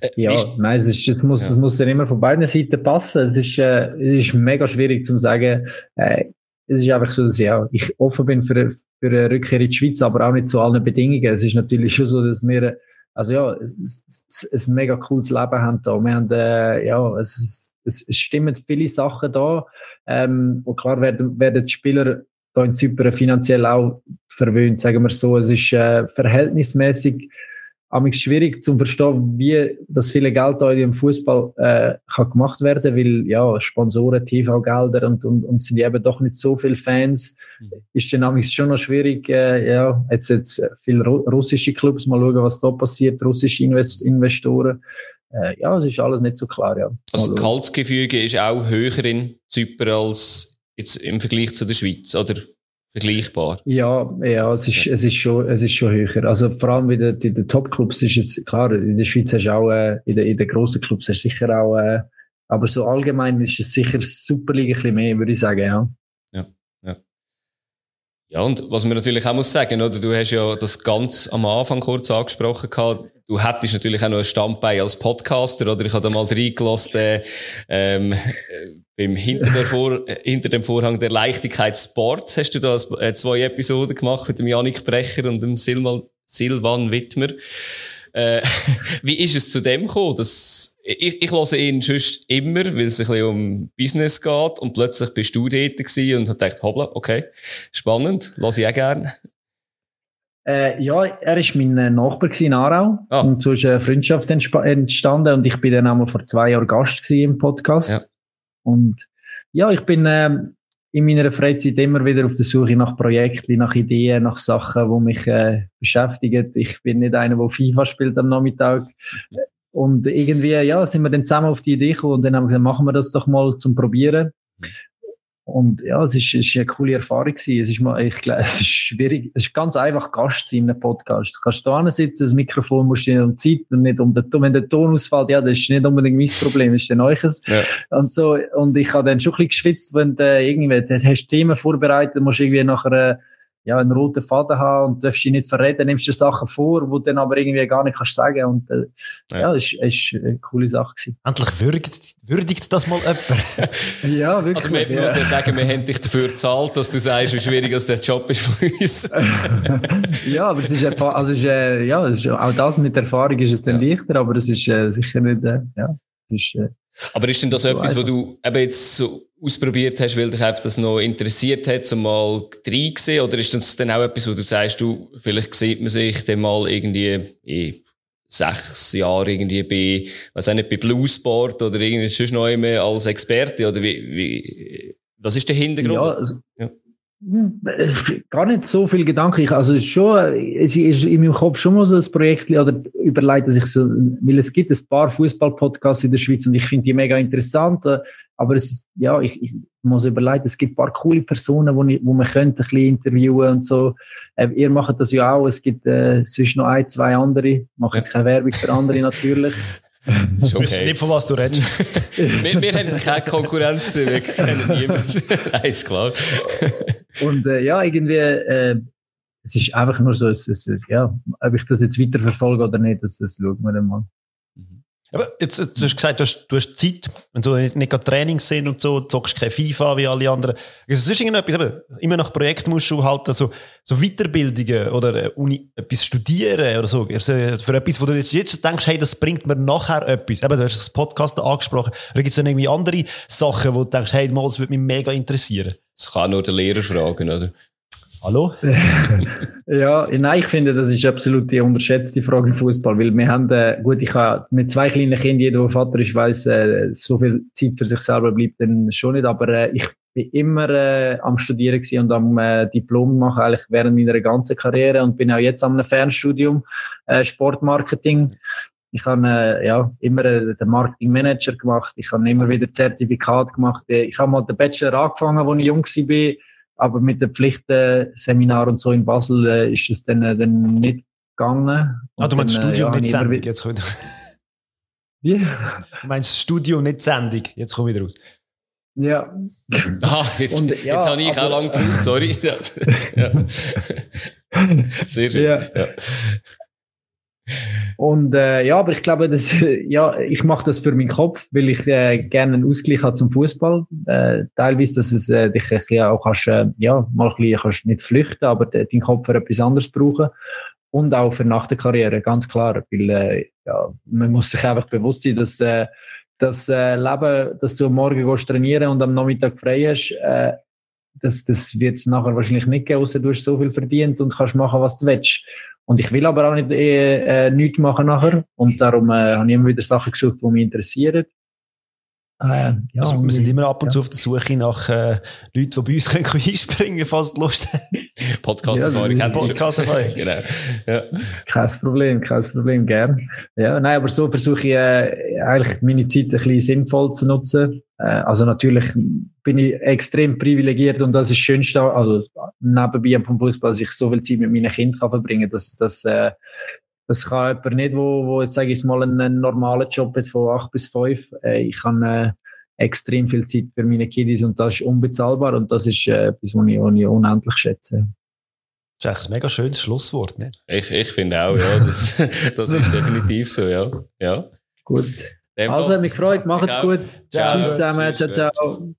Äh, ja, nein, es, ist, es, muss, ja. es muss dann immer von beiden Seiten passen. Es ist, äh, es ist mega schwierig zu sagen, äh, es ist einfach so, dass ja, ich offen bin für, für eine Rückkehr in die Schweiz, aber auch nicht zu allen Bedingungen. Es ist natürlich schon so, dass wir, also ja, ein mega cooles Leben haben da. Wir haben, äh, ja, es, es, es stimmen viele Sachen da. Ähm, und klar werden, werden die Spieler da in Zypern finanziell auch verwöhnt, sagen wir so. Es ist äh, verhältnismäßig aber schwierig zu verstehen, wie das viele Geld da im Fußball äh, kann gemacht werden, weil ja Sponsoren, TV-Gelder und, und und sind eben doch nicht so viele Fans, mhm. ist dann schon noch schwierig. Äh, ja jetzt jetzt viele russische Clubs mal schauen, was da passiert, russische Invest Investoren. Äh, ja, es ist alles nicht so klar. Ja. Also das Gehaltsgefüge ist auch höher in Zypern als jetzt im Vergleich zu der Schweiz, oder? Vergleichbar. Ja, ja, es ist, es ist schon, es ist schon höher. Also vor allem in den, Top-Clubs ist es, klar, in der Schweiz hast du auch, äh, in den, in den grossen Clubs hast du sicher auch, äh, aber so allgemein ist es sicher Superliga ein bisschen mehr, würde ich sagen, ja. Ja, und was man natürlich auch muss sagen, oder? Du hast ja das ganz am Anfang kurz angesprochen gehabt. Du hättest natürlich auch noch ein Standbein als Podcaster, oder? Ich habe da mal reingelassen, äh, ähm, beim hinter, der Vor hinter dem Vorhang der Leichtigkeit Sports hast du da äh, zwei Episoden gemacht mit dem Janik Brecher und dem Silvan, Silvan Wittmer. Äh, wie ist es zu dem gekommen? Dass, ich, ich höre ihn sonst immer, weil es ein bisschen um Business geht und plötzlich bist du dort gewesen und hat gedacht, hoppla, okay, spannend, lasse ich auch gerne. Äh, ja, er war mein äh, Nachbar in Aarau ah. und so ist eine Freundschaft entstanden und ich bin dann einmal vor zwei Jahren Gast im Podcast. Ja. Und ja, ich bin äh, in meiner Freizeit immer wieder auf der Suche nach Projekten, nach Ideen, nach Sachen, die mich äh, beschäftigen. Ich bin nicht einer, der FIFA spielt am Nachmittag. Und irgendwie, ja, sind wir dann zusammen auf die Idee gekommen und dann haben wir gesagt, machen wir das doch mal zum Probieren. Und ja, es ist, es ist eine coole Erfahrung gewesen. Es ist mal, ich glaube, es ist schwierig. Es ist ganz einfach Gast sein in einem Podcast. Du kannst da sitzen, das Mikrofon musst du nicht um Zeit und nicht um den Wenn der Ton ausfällt, ja, das ist nicht unbedingt mein Problem, das ist dann euches. Ja. Und so, und ich habe dann schon ein bisschen geschwitzt, wenn du irgendwie, hast Themen vorbereitet, musst irgendwie nachher, ja, einen roten Faden haben und darfst dich nicht verreden, nimmst dir Sachen vor, die du dann aber irgendwie gar nicht kannst sagen. Und äh, ja, ja das ist, ist eine coole Sache gewesen. Endlich würdigt, würdigt das mal jemand. ja, wirklich. Also man ja. muss ja sagen, wir haben dich dafür gezahlt, dass du sagst, wie schwierig das der Job ist für uns. ja, aber es ist, also ist, äh, ja, ist, auch das mit Erfahrung ist es dann ja. leichter, aber es ist äh, sicher nicht, äh, ja, ist, äh, aber ist denn das so etwas, was du eben jetzt so ausprobiert hast, weil dich einfach das noch interessiert hat, so mal reingesehen? Oder ist das dann auch etwas, wo du sagst, du, vielleicht sieht man sich dann mal irgendwie in sechs Jahren irgendwie bei, was auch nicht, bei Bluesport oder irgendwie sonst noch immer als Experte? Oder wie, wie, was ist der Hintergrund? Ja, also, ja. Hm, gar nicht so viel Gedanken. Ich, also schon, es ist in meinem Kopf schon mal so ein Projekt oder überlegt, dass ich so, weil es gibt ein paar Fußball-Podcasts in der Schweiz und ich finde die mega interessant. Aber es, ja, ich, ich muss überlegen, es gibt ein paar coole Personen, wo, ich, wo man könnte ein bisschen interviewen und so. Äh, ihr macht das ja auch. Es gibt äh, zwischen noch ein, zwei andere. Ich mache jetzt keine Werbung für andere natürlich. Ist okay. wissen nicht, von was du redest. wir, wir haben keine Konkurrenz gesehen, wir kennen niemanden. ist klar. Und äh, ja, irgendwie, äh, es ist einfach nur so, es, es, ja, ob ich das jetzt weiterverfolge oder nicht, das, das schauen wir dann mal. Aber jetzt, du hast gesagt, du hast, du hast Zeit, wenn so nicht, nicht gerade Trainings sind und so, zockst kein FIFA wie alle anderen. Also, sonst irgendetwas, aber immer nach Projekt musst du halt so, so Weiterbildungen oder äh, Uni, etwas studieren oder so. Also für etwas, wo du jetzt, jetzt denkst, hey, das bringt mir nachher etwas. Eben, du hast das Podcast angesprochen. Oder gibt es dann irgendwie andere Sachen, wo du denkst, hey, mal, das würde mich mega interessieren? Das kann nur der Lehrer fragen, oder? Hallo? ja, nein, ich finde, das ist absolut die unterschätzte Frage im Fußball, weil wir haben, äh, gut, ich habe mit zwei kleinen Kindern, jeder, der Vater ist, weiss, äh, so viel Zeit für sich selber bleibt dann schon nicht, aber äh, ich bin immer äh, am Studieren und am äh, Diplom machen, eigentlich während meiner ganzen Karriere und bin auch jetzt am Fernstudium äh, Sportmarketing. Ich habe äh, ja, immer äh, den Marketingmanager gemacht, ich habe immer wieder Zertifikat gemacht. Ich habe mal den Bachelor angefangen, als ich jung war aber mit dem Pflichtseminar und so in Basel äh, ist es dann, äh, dann nicht gegangen. ah, du meinst dann, Studium, ja, nicht Sendung, jetzt kommt Wie? Du meinst Studio, nicht Sendung, jetzt komm wieder raus. Ja. Ah, jetzt, und, ja, jetzt habe ich auch lange gebraucht, sorry. ja. Sehr schön. Ja. Und äh, ja, aber ich glaube, dass, ja, ich mache das für meinen Kopf, weil ich äh, gerne einen Ausgleich habe zum Fußball. Äh, teilweise, dass es äh, dich ja auch kannst, äh, ja, mal ein bisschen, kannst nicht flüchten, aber deinen Kopf für etwas anderes brauchen. Und auch für nach der Karriere, ganz klar. Weil äh, ja, man muss sich einfach bewusst sein, dass äh, das äh, Leben, dass du am Morgen gehst trainieren und am Nachmittag frei hast, äh, das, das wird es nachher wahrscheinlich nicht geben, außer du hast so viel verdient und kannst machen, was du willst. Und ich will aber auch nicht äh, äh, nichts machen nachher. Und darum äh, habe ich immer wieder Sachen gesucht, die mich interessieren. Äh, ja, also, wir sind immer ab und ja. zu auf der Suche nach äh, Leuten, die bei uns können einspringen können, falls Lust haben. Podcast-Erfahrung. Ja, Podcast-Erfahrung. genau. Ja. Kein Problem, kein Problem, gern. Ja, nein, aber so versuche ich äh, eigentlich meine Zeit ein bisschen sinnvoll zu nutzen. Äh, also natürlich bin ich extrem privilegiert und das ist das Schönste, also nebenbei vom Fußball, dass ich so viel Zeit mit meinen Kindern kann verbringen kann. Das, das, äh, das kann jemand nicht, wo, wo jetzt sage ich mal, einen, normalen Job hat von acht bis fünf. Äh, ich kann äh, extrem viel Zeit für meine Kiddies und das ist unbezahlbar und das ist äh, etwas, was ich, was ich unendlich schätze. Das ist eigentlich ein mega schönes Schlusswort, nicht? Ich, ich finde auch, ja, das, das ist definitiv so, ja. ja. Gut. Also, mich gefreut, macht's gut. Ciao. Tschüss zusammen, ciao, ciao.